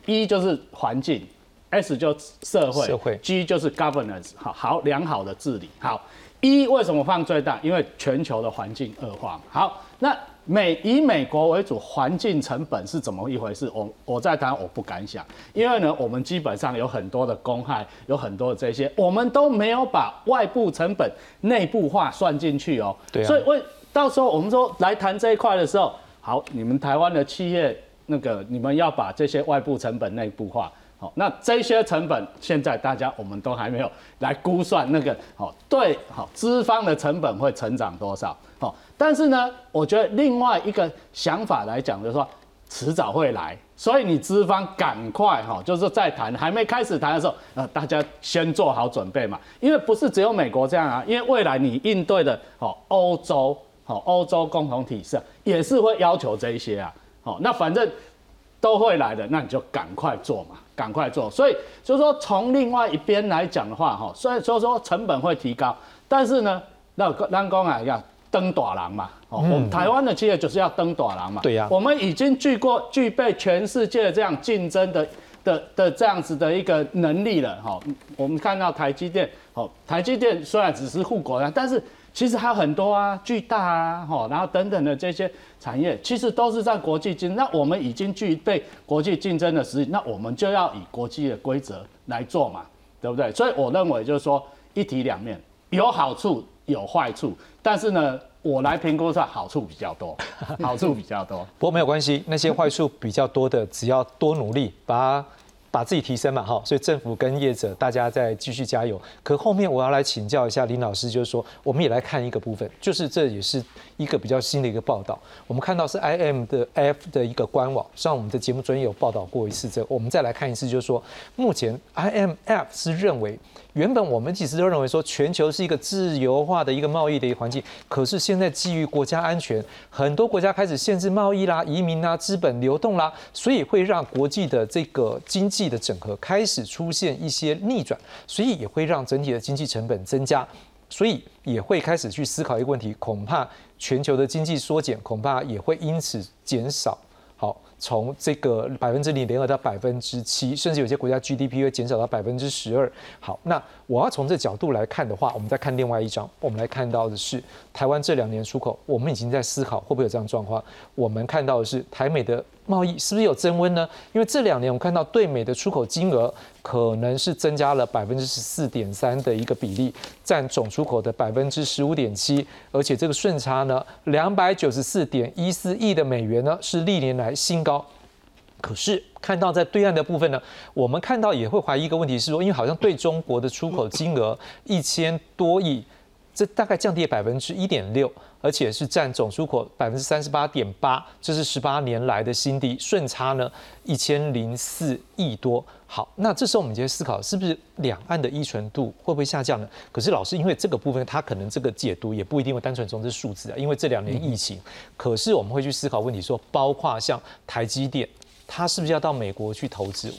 [SPEAKER 4] ，E 就是环境，S 就社会，
[SPEAKER 1] 社会
[SPEAKER 4] ，G 就是 governance，好，好良好的治理。好，E 为什么放最大？因为全球的环境恶化。好，那。美以美国为主，环境成本是怎么一回事？我我在谈，我不敢想，因为呢，我们基本上有很多的公害，有很多的这些，我们都没有把外部成本内部化算进去哦。
[SPEAKER 1] 对。
[SPEAKER 4] 所以为到时候我们说来谈这一块的时候，好，你们台湾的企业那个，你们要把这些外部成本内部化。好，那这些成本现在大家我们都还没有来估算那个好对好资方的成本会成长多少？好。但是呢，我觉得另外一个想法来讲，就是说，迟早会来，所以你资方赶快哈，就是在谈还没开始谈的时候，呃，大家先做好准备嘛，因为不是只有美国这样啊，因为未来你应对的哦，欧洲哦，欧洲共同体是也是会要求这一些啊，好，那反正都会来的，那你就赶快做嘛，赶快做。所以就是说，从另外一边来讲的话，哈，虽然说说成本会提高，但是呢，那让工啊要登短廊嘛。哦，我们台湾的企业就是要登短廊嘛。
[SPEAKER 1] 对呀。
[SPEAKER 4] 我们已经具过具备全世界这样竞争的的的这样子的一个能力了。哈，我们看到台积电，哦，台积电虽然只是护国的，但是其实还有很多啊，巨大啊，哈，然后等等的这些产业，其实都是在国际竞。那我们已经具备国际竞争的实力，那我们就要以国际的规则来做嘛，对不对？所以我认为就是说一体两面，有好处有坏处，但是呢。我来评估，算好处比较多，好处比较多。
[SPEAKER 1] 不过没有关系，那些坏处比较多的，只要多努力，把把自己提升嘛，哈。所以政府跟业者大家再继续加油。可后面我要来请教一下林老师，就是说，我们也来看一个部分，就是这也是一个比较新的一个报道。我们看到是 I M 的 F 的一个官网，上我们的节目专业有报道过一次。这我们再来看一次，就是说，目前 I M F 是认为。原本我们其实都认为说全球是一个自由化的一个贸易的一个环境，可是现在基于国家安全，很多国家开始限制贸易啦、移民啦、资本流动啦，所以会让国际的这个经济的整合开始出现一些逆转，所以也会让整体的经济成本增加，所以也会开始去思考一个问题，恐怕全球的经济缩减，恐怕也会因此减少。好。从这个百分之零联合到百分之七，甚至有些国家 GDP 会减少到百分之十二。好，那我要从这角度来看的话，我们再看另外一张，我们来看到的是台湾这两年出口，我们已经在思考会不会有这样状况。我们看到的是台美的贸易是不是有增温呢？因为这两年我们看到对美的出口金额可能是增加了百分之十四点三的一个比例，占总出口的百分之十五点七，而且这个顺差呢，两百九十四点一四亿的美元呢，是历年来新高。可是看到在对岸的部分呢，我们看到也会怀疑一个问题是说，因为好像对中国的出口金额一千多亿，这大概降低了百分之一点六，而且是占总出口百分之三十八点八，这是十八年来的新低，顺差呢一千零四亿多。好，那这时候我们就思考，是不是两岸的依存度会不会下降呢？可是老师，因为这个部分，他可能这个解读也不一定会单纯从这数字啊，因为这两年疫情。可是我们会去思考问题，说包括像台积电，他是不是要到美国去投资？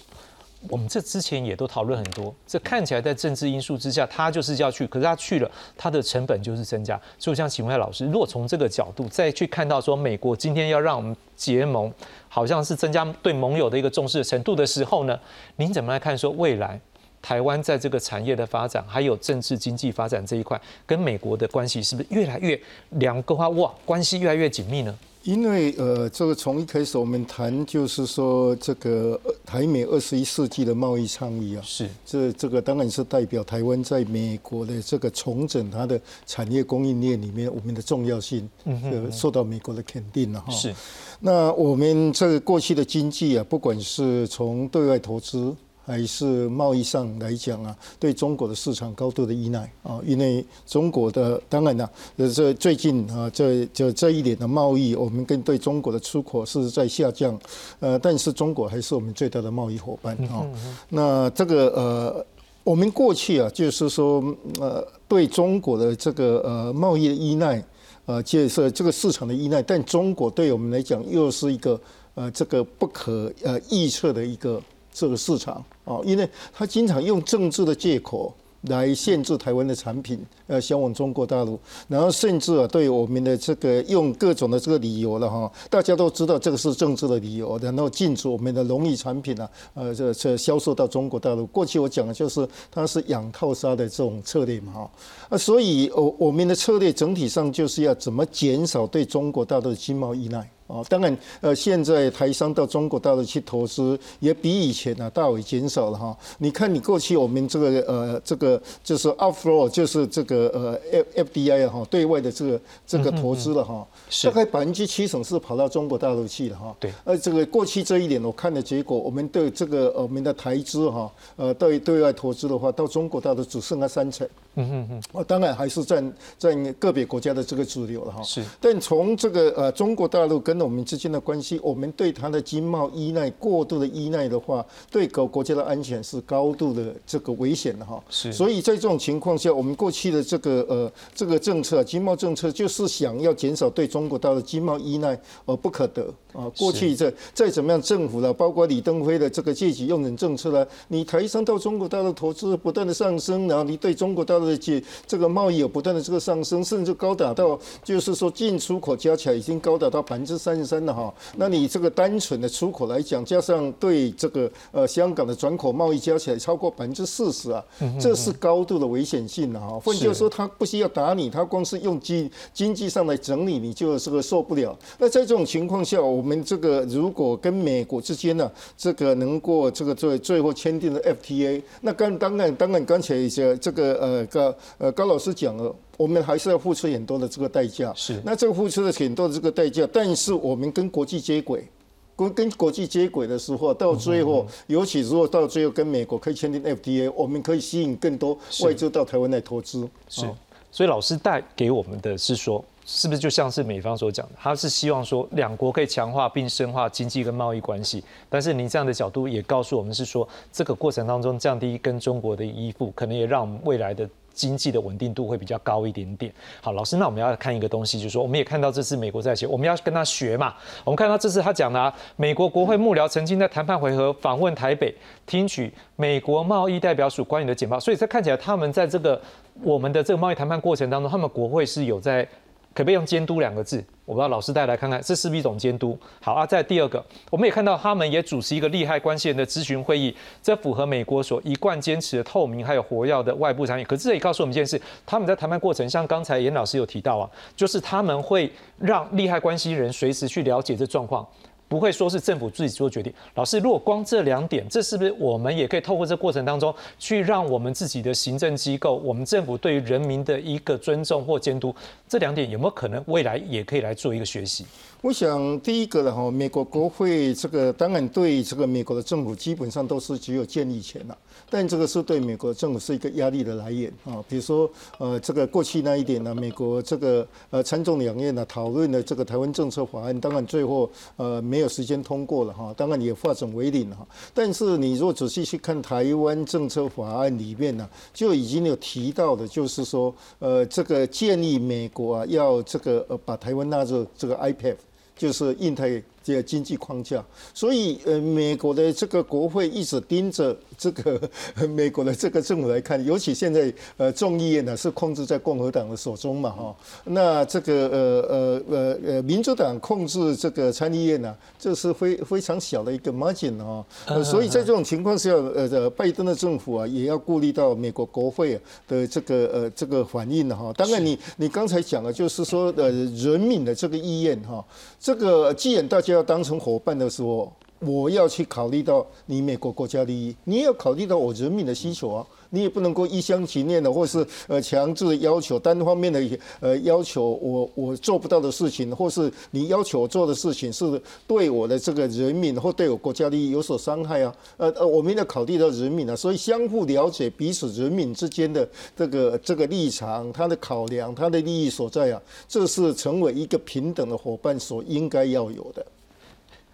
[SPEAKER 1] 我们这之前也都讨论很多，这看起来在政治因素之下，他就是要去，可是他去了，他的成本就是增加。所以我想请问一下老师，如果从这个角度再去看到说，美国今天要让我们结盟，好像是增加对盟友的一个重视的程度的时候呢，您怎么来看说未来台湾在这个产业的发展，还有政治经济发展这一块，跟美国的关系是不是越来越两个话哇，关系越来越紧密呢？
[SPEAKER 3] 因为呃，这个从一开始我们谈就是说这个台美二十一世纪的贸易倡议啊，
[SPEAKER 1] 是
[SPEAKER 3] 这这个当然是代表台湾在美国的这个重整它的产业供应链里面我们的重要性，呃，受到美国的肯定了哈。
[SPEAKER 1] 是，
[SPEAKER 3] 那我们这个过去的经济啊，不管是从对外投资。还是贸易上来讲啊，对中国的市场高度的依赖啊，因为中国的当然了，呃，这最近啊，这这这一点的贸易，我们跟对中国的出口是在下降，呃，但是中国还是我们最大的贸易伙伴啊。那这个呃，我们过去啊，就是说呃，对中国的这个呃贸易的依赖，呃，就是这个市场的依赖，但中国对我们来讲又是一个呃这个不可呃预测的一个。这个市场啊，因为他经常用政治的借口来限制台湾的产品，呃，销往中国大陆，然后甚至啊，对我们的这个用各种的这个理由了哈，大家都知道这个是政治的理由，然后禁止我们的农业产品啊，呃，这这销售到中国大陆。过去我讲的就是它是养套杀的这种策略嘛哈，啊，所以我我们的策略整体上就是要怎么减少对中国大陆的经贸依赖。哦，当然，呃，现在台商到中国大陆去投资也比以前呢大为减少了哈。你看，你过去我们这个呃，这个就是 outflow，就是这个呃 F F D I 哈，对外的这个这个投资了哈，大概百分之七成是跑到中国大陆去了哈。
[SPEAKER 1] 对。
[SPEAKER 3] 呃，这个过去这一点我看的结果，我们对这个我们的台资哈，呃，对对外投资的话，到中国大陆只剩下三成。嗯嗯嗯。哦，当然还是占占个别国家的这个主流了哈。
[SPEAKER 1] 是。
[SPEAKER 3] 但从这个呃中国大陆跟跟我们之间的关系，我们对它的经贸依赖过度的依赖的话，对国国家的安全是高度的这个危险的哈。
[SPEAKER 1] 是
[SPEAKER 3] 所以在这种情况下，我们过去的这个呃这个政策，经贸政策就是想要减少对中国大陆经贸依赖，而不可得啊。过去这再怎么样，政府了，包括李登辉的这个借机用人政策呢，你台商到中国大陆投资不断的上升，然后你对中国大陆的这这个贸易有不断的这个上升，甚至高达到就是说进出口加起来已经高达到百分之三十三了哈。那你这个单纯的出口来讲，加上对这个呃香港的转口贸易加起来超过百分之四十啊，这是高度的危险性了哈。换句话说，他不需要打你，他光是用经经济上来整理，你就这个受不了。那在这种情况下，我们这个如果跟美国之间呢，这个能过这个最最后签订的 FTA，那刚当然当然刚才这这个呃高呃高老师讲了。我们还是要付出很多的这个代价，
[SPEAKER 1] 是。
[SPEAKER 3] 那这个付出了很多的这个代价，但是我们跟国际接轨，跟跟国际接轨的时候，到最后，尤其如果到最后跟美国可以签订 FTA，我们可以吸引更多外资到台湾来投资。
[SPEAKER 1] 是，所以老师带给我们的是说，是不是就像是美方所讲的，他是希望说两国可以强化并深化经济跟贸易关系，但是您这样的角度也告诉我们是说，这个过程当中降低跟中国的依附，可能也让我们未来的。经济的稳定度会比较高一点点。好，老师，那我们要看一个东西，就是说，我们也看到这次美国在写，我们要跟他学嘛。我们看到这次他讲的，啊，美国国会幕僚曾经在谈判回合访问台北，听取美国贸易代表署官员的简报，所以这看起来他们在这个我们的这个贸易谈判过程当中，他们国会是有在。可不可以用监督两个字？我不知道老师带来看看，这是不是一种监督？好啊，在第二个，我们也看到他们也主持一个利害关系人的咨询会议，这符合美国所一贯坚持的透明还有活跃的外部参与。可是这也告诉我们一件事：他们在谈判过程，像刚才严老师有提到啊，就是他们会让利害关系人随时去了解这状况。不会说是政府自己做决定。老师，如果光这两点，这是不是我们也可以透过这过程当中，去让我们自己的行政机构、我们政府对于人民的一个尊重或监督？这两点有没有可能未来也可以来做一个学习？
[SPEAKER 3] 我想第一个呢，哈，美国国会这个当然对这个美国的政府基本上都是只有建议权了。但这个是对美国政府是一个压力的来源啊，比如说呃，这个过去那一点呢，美国这个呃参众两院呢讨论的这个台湾政策法案，当然最后呃没有时间通过了哈，当然也化整为零哈。但是你如果仔细去看台湾政策法案里面呢，就已经有提到的，就是说呃这个建议美国啊要这个呃把台湾纳入这个 IPF，就是印太。这个经济框架，所以呃，美国的这个国会一直盯着这个 美国的这个政府来看，尤其现在呃众议院呢是控制在共和党的手中嘛哈，那这个呃呃呃呃民主党控制这个参议院呢，这是非非常小的一个 margin 啊，所以在这种情况下，呃拜登的政府啊也要顾虑到美国国会的这个呃这个反应哈。当然你你刚才讲的就是说呃人民的这个意愿哈，这个既然大家要当成伙伴的时候，我要去考虑到你美国国家利益，你也要考虑到我人民的需求啊。你也不能够一厢情愿的，或是呃强制要求单方面的呃要求我我做不到的事情，或是你要求我做的事情是对我的这个人民或对我国家利益有所伤害啊。呃呃，我们要考虑到人民啊，所以相互了解彼此人民之间的这个这个立场，他的考量，他的利益所在啊，这是成为一个平等的伙伴所应该要有的。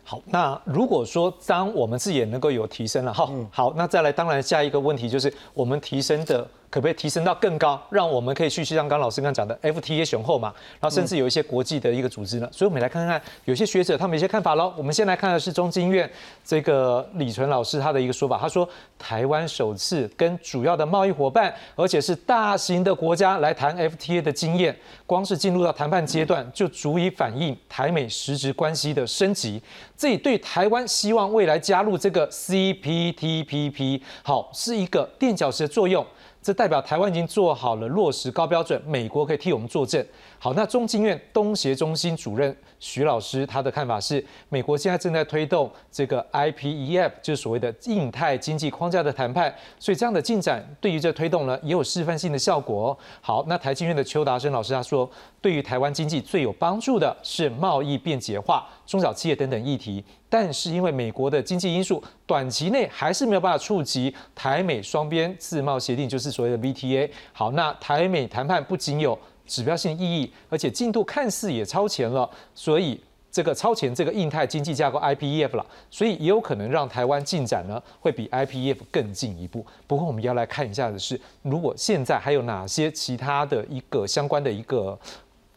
[SPEAKER 1] 好，那如果说当我们自己也能够有提升了，哈，好，那再来，当然下一个问题就是我们提升的。可不可以提升到更高，让我们可以去像刚老师刚讲的 FTA 雄厚嘛，然后甚至有一些国际的一个组织呢？所以我们来看看有些学者他们一些看法喽。我们先来看的是中经院这个李纯老师他的一个说法，他说台湾首次跟主要的贸易伙伴，而且是大型的国家来谈 FTA 的经验，光是进入到谈判阶段就足以反映台美实质关系的升级。这也对台湾希望未来加入这个 CPTPP 好是一个垫脚石的作用。这代表台湾已经做好了落实高标准，美国可以替我们作证。好，那中经院东协中心主任徐老师他的看法是，美国现在正在推动这个 IPEF，就是所谓的印太经济框架的谈判，所以这样的进展对于这推动呢也有示范性的效果。好，那台经院的邱达生老师他说，对于台湾经济最有帮助的是贸易便捷化、中小企业等等议题。但是因为美国的经济因素，短期内还是没有办法触及台美双边自贸协定，就是所谓的 VTA。好，那台美谈判不仅有指标性意义，而且进度看似也超前了，所以这个超前这个印太经济架构 IPEF 了，所以也有可能让台湾进展呢会比 IPEF 更进一步。不过我们要来看一下的是，如果现在还有哪些其他的一个相关的一个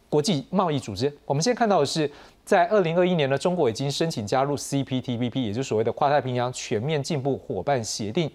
[SPEAKER 1] 国际贸易组织，我们先看到的是，在二零二一年呢，中国已经申请加入 CPTPP，也就是所谓的跨太平洋全面进步伙伴协定。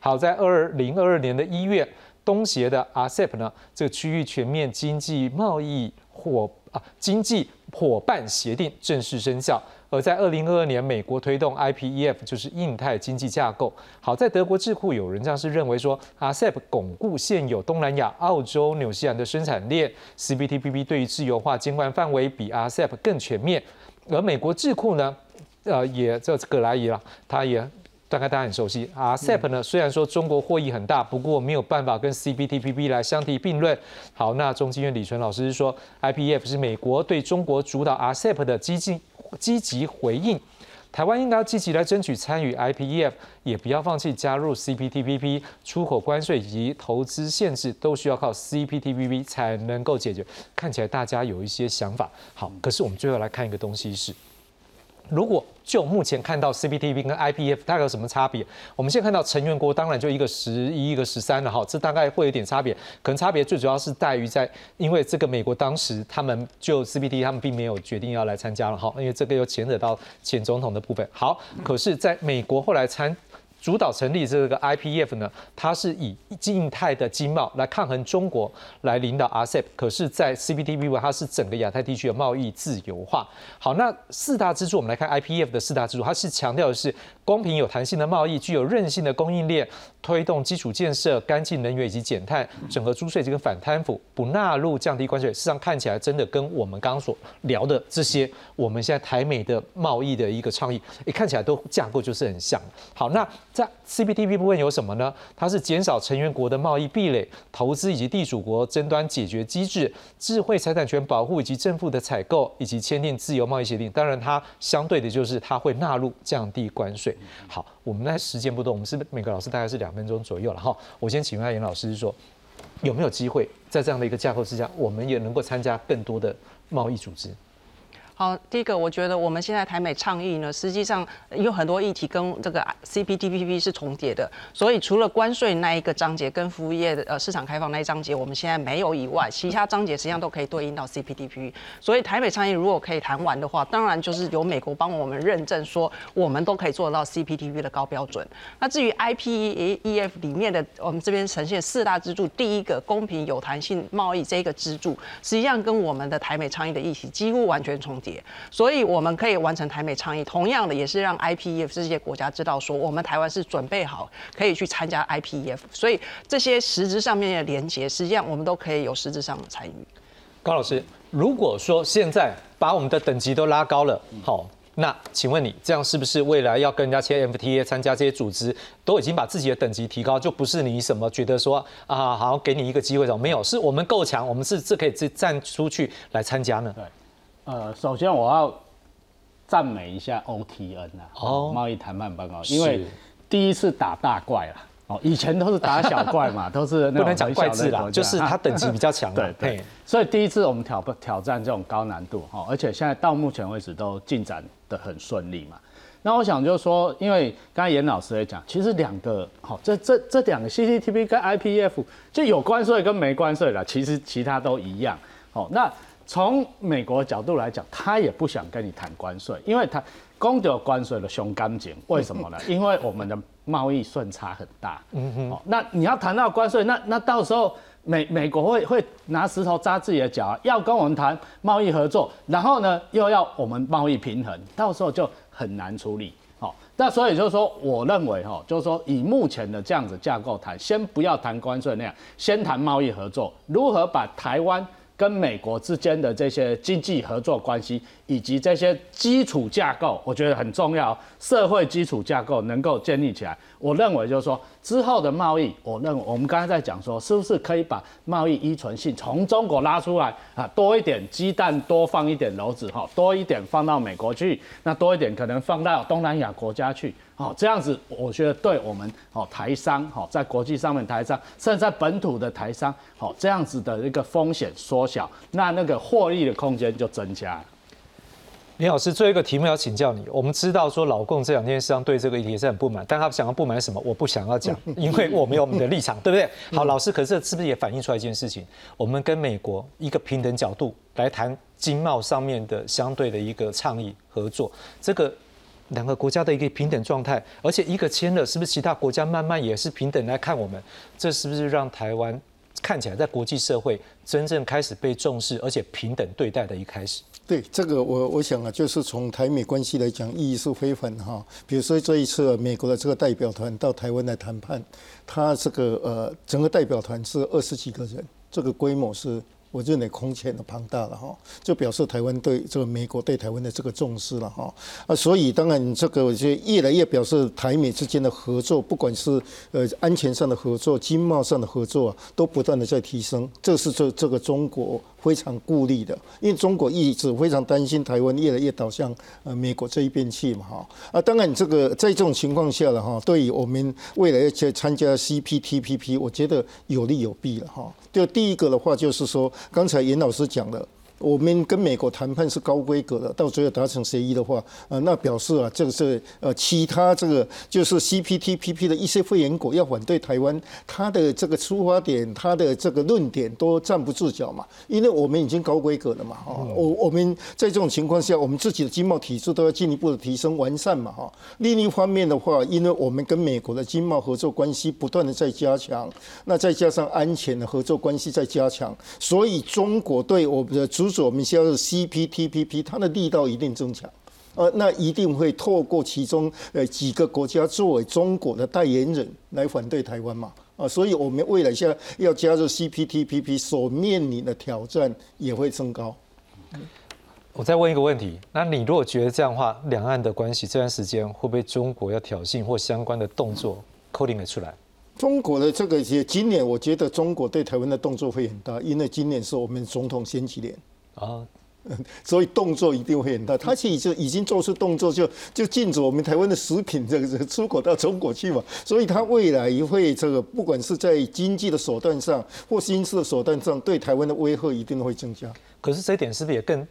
[SPEAKER 1] 好，在二零二二年的一月，东协的 RCEP 呢，这个区域全面经济贸易伙啊经济伙伴协定正式生效。而在二零二二年，美国推动 IPEF，就是印太经济架构。好，在德国智库有人这样是认为说，RCEP 巩固现有东南亚、澳洲、纽西兰的生产链，CPTPP 对于自由化监管范围比 RCEP 更全面。而美国智库呢，呃，也这葛莱仪了，他也。大概大家很熟悉啊，CEP 呢，虽然说中国获益很大，不过没有办法跟 CPTPP 来相提并论。好，那中经院李纯老师是说，IPF 是美国对中国主导 RCEP 的积极积极回应，台湾应该要积极来争取参与 IPEF，也不要放弃加入 CPTPP，出口关税以及投资限制都需要靠 CPTPP 才能够解决。看起来大家有一些想法，好，可是我们最后来看一个东西是。如果就目前看到 CPTP 跟 IPF 大概有什么差别？我们现在看到成员国当然就一个十一，一个十三了哈，这大概会有点差别。可能差别最主要是在于在，因为这个美国当时他们就 CPT 他们并没有决定要来参加了哈，因为这个又牵扯到前总统的部分。好，可是在美国后来参。主导成立这个 IPF 呢，它是以静态的经贸来抗衡中国，来领导 RCEP。可是，在 CPTPP 它是整个亚太地区的贸易自由化。好，那四大支柱，我们来看 IPF 的四大支柱，它是强调的是公平有弹性的贸易，具有韧性的供应链，推动基础建设、干净能源以及减碳，整合租税这个反贪腐，不纳入降低关税。事实上看起来真的跟我们刚刚所聊的这些，我们现在台美的贸易的一个倡议，一看起来都架构就是很像。好，那。在 CPTP 部分有什么呢？它是减少成员国的贸易壁垒、投资以及地主国争端解决机制、智慧财产权保护以及政府的采购以及签订自由贸易协定。当然，它相对的就是它会纳入降低关税。好，我们那时间不多，我们是每个老师大概是两分钟左右了哈。我先请问下严老师是，说有没有机会在这样的一个架构之下，我们也能够参加更多的贸易组织？
[SPEAKER 2] 好，第一个，我觉得我们现在台美倡议呢，实际上有很多议题跟这个 CPTPP 是重叠的，所以除了关税那一个章节跟服务业的呃市场开放那一章节我们现在没有以外，其他章节实际上都可以对应到 CPTPP。所以台美倡议如果可以谈完的话，当然就是由美国帮我们认证说我们都可以做到 CPTPP 的高标准。那至于 IPEF 里面的我们这边呈现四大支柱，第一个公平有弹性贸易这个支柱，实际上跟我们的台美倡议的议题几乎完全重叠。所以我们可以完成台美倡议，同样的也是让 IPEF 这些国家知道说，我们台湾是准备好可以去参加 IPEF。所以这些实质上面的连接，实际上我们都可以有实质上的参与。
[SPEAKER 1] 高老师，如果说现在把我们的等级都拉高了，好，那请问你这样是不是未来要跟人家签 FTA 参加这些组织，都已经把自己的等级提高，就不是你什么觉得说啊，好给你一个机会什么没有，是我们够强，我们是这可以自站出去来参加呢？
[SPEAKER 4] 对。呃，首先我要赞美一下 OTN 啊，哦，贸易谈判报告，因为第一次打大怪了，哦，以前都是打小怪嘛，都是
[SPEAKER 1] 不能讲怪字啦，就是它等级比较强，
[SPEAKER 4] 对对，所以第一次我们挑挑战这种高难度哈，而且现在到目前为止都进展的很顺利嘛。那我想就是说，因为刚才严老师也讲，其实两个好，这这这两个 CCTV 跟 IPF 就有关税跟没关税了，其实其他都一样，好，那。从美国角度来讲，他也不想跟你谈关税，因为他公掉关税的胸干净，为什么呢？因为我们的贸易顺差很大。嗯哼。那你要谈到关税，那那到时候美美国会会拿石头扎自己的脚啊，要跟我们谈贸易合作，然后呢又要我们贸易平衡，到时候就很难处理。好，那所以就是说，我认为哈，就是说以目前的这样子架构谈，先不要谈关税那样，先谈贸易合作，如何把台湾。跟美国之间的这些经济合作关系，以及这些基础架构，我觉得很重要。社会基础架构能够建立起来，我认为就是说之后的贸易，我认为我们刚才在讲说，是不是可以把贸易依存性从中国拉出来啊？多一点鸡蛋，多放一点篓子哈，多一点放到美国去，那多一点可能放到东南亚国家去。好，这样子我觉得对我们好台商好在国际上面台商，甚至在本土的台商好这样子的一个风险缩小，那那个获利的空间就增加。
[SPEAKER 1] 林老师，最后一个题目要请教你。我们知道说老共这两天实际上对这个议题是很不满，但他想要不满什么，我不想要讲，因为我们有我们的立场，对不对？好，老师，可是是不是也反映出来一件事情？我们跟美国一个平等角度来谈经贸上面的相对的一个倡议合作，这个两个国家的一个平等状态，而且一个签了，是不是其他国家慢慢也是平等来看我们？这是不是让台湾看起来在国际社会真正开始被重视，而且平等对待的一开始？
[SPEAKER 3] 对这个，我我想啊，就是从台美关系来讲，意义是非凡哈。比如说这一次美国的这个代表团到台湾来谈判，他这个呃整个代表团是二十几个人，这个规模是。我认为空前的庞大了哈，就表示台湾对这个美国对台湾的这个重视了哈啊，所以当然这个我觉得越来越表示台美之间的合作，不管是呃安全上的合作、经贸上的合作啊，都不断的在提升。这是这这个中国非常顾虑的，因为中国一直非常担心台湾越来越倒向呃美国这一边去嘛哈啊，当然这个在这种情况下了哈，对于我们未来要去参加 CPTPP，我觉得有利有弊了哈。就第一个的话就是说。刚才严老师讲的。我们跟美国谈判是高规格的，到最后达成协议的话，呃，那表示啊，这个是呃，其他这个就是 CPTPP 的一些会员国要反对台湾，他的这个出发点，他的这个论点都站不住脚嘛，因为我们已经高规格了嘛，哈，我我们在这种情况下，我们自己的经贸体制都要进一步的提升完善嘛，哈。另一方面的话，因为我们跟美国的经贸合作关系不断的在加强，那再加上安全的合作关系在加强，所以中国对我们的主是我们需要 CPTPP，它的力道一定增强，呃，那一定会透过其中呃几个国家作为中国的代言人来反对台湾嘛，啊，所以我们未来现在要加入 CPTPP 所面临的挑战也会增高。
[SPEAKER 1] 我再问一个问题，那你如果觉得这样的话，两岸的关系这段时间会不会中国要挑衅或相关的动作 coding 了出来？
[SPEAKER 3] 中国的这个些今年，我觉得中国对台湾的动作会很大，因为今年是我们总统选举年。啊，所以动作一定会很大。他其实就已经做出动作，就就禁止我们台湾的食品 这个出口到中国去嘛。所以他未来也会这个，不管是在经济的手段上或军事的手段上，对台湾的威吓一定会增加。
[SPEAKER 1] 可是这一点是不是也更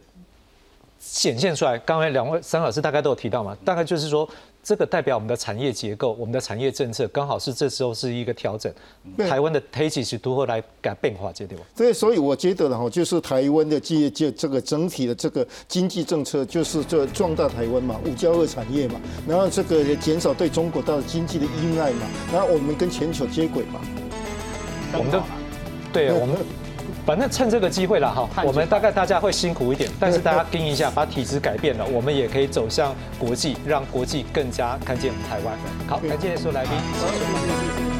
[SPEAKER 1] 显现出来？刚才两位三老师大概都有提到嘛，大概就是说。这个代表我们的产业结构，我们的产业政策刚好是这时候是一个调整。台湾的推起是如何来改变化这对吧？
[SPEAKER 3] 对，所以我觉得哈，就是台湾的这这这个整体的这个经济政策，就是这壮大台湾嘛，五加二产业嘛，然后这个减少对中国的经济的依赖嘛，然后我们跟全球接轨嘛。
[SPEAKER 1] 我们的，对我们。反正趁这个机会了哈，我们大概大家会辛苦一点，但是大家盯一下，把体质改变了，我们也可以走向国际，让国际更加看见台湾。好，感谢所有来宾。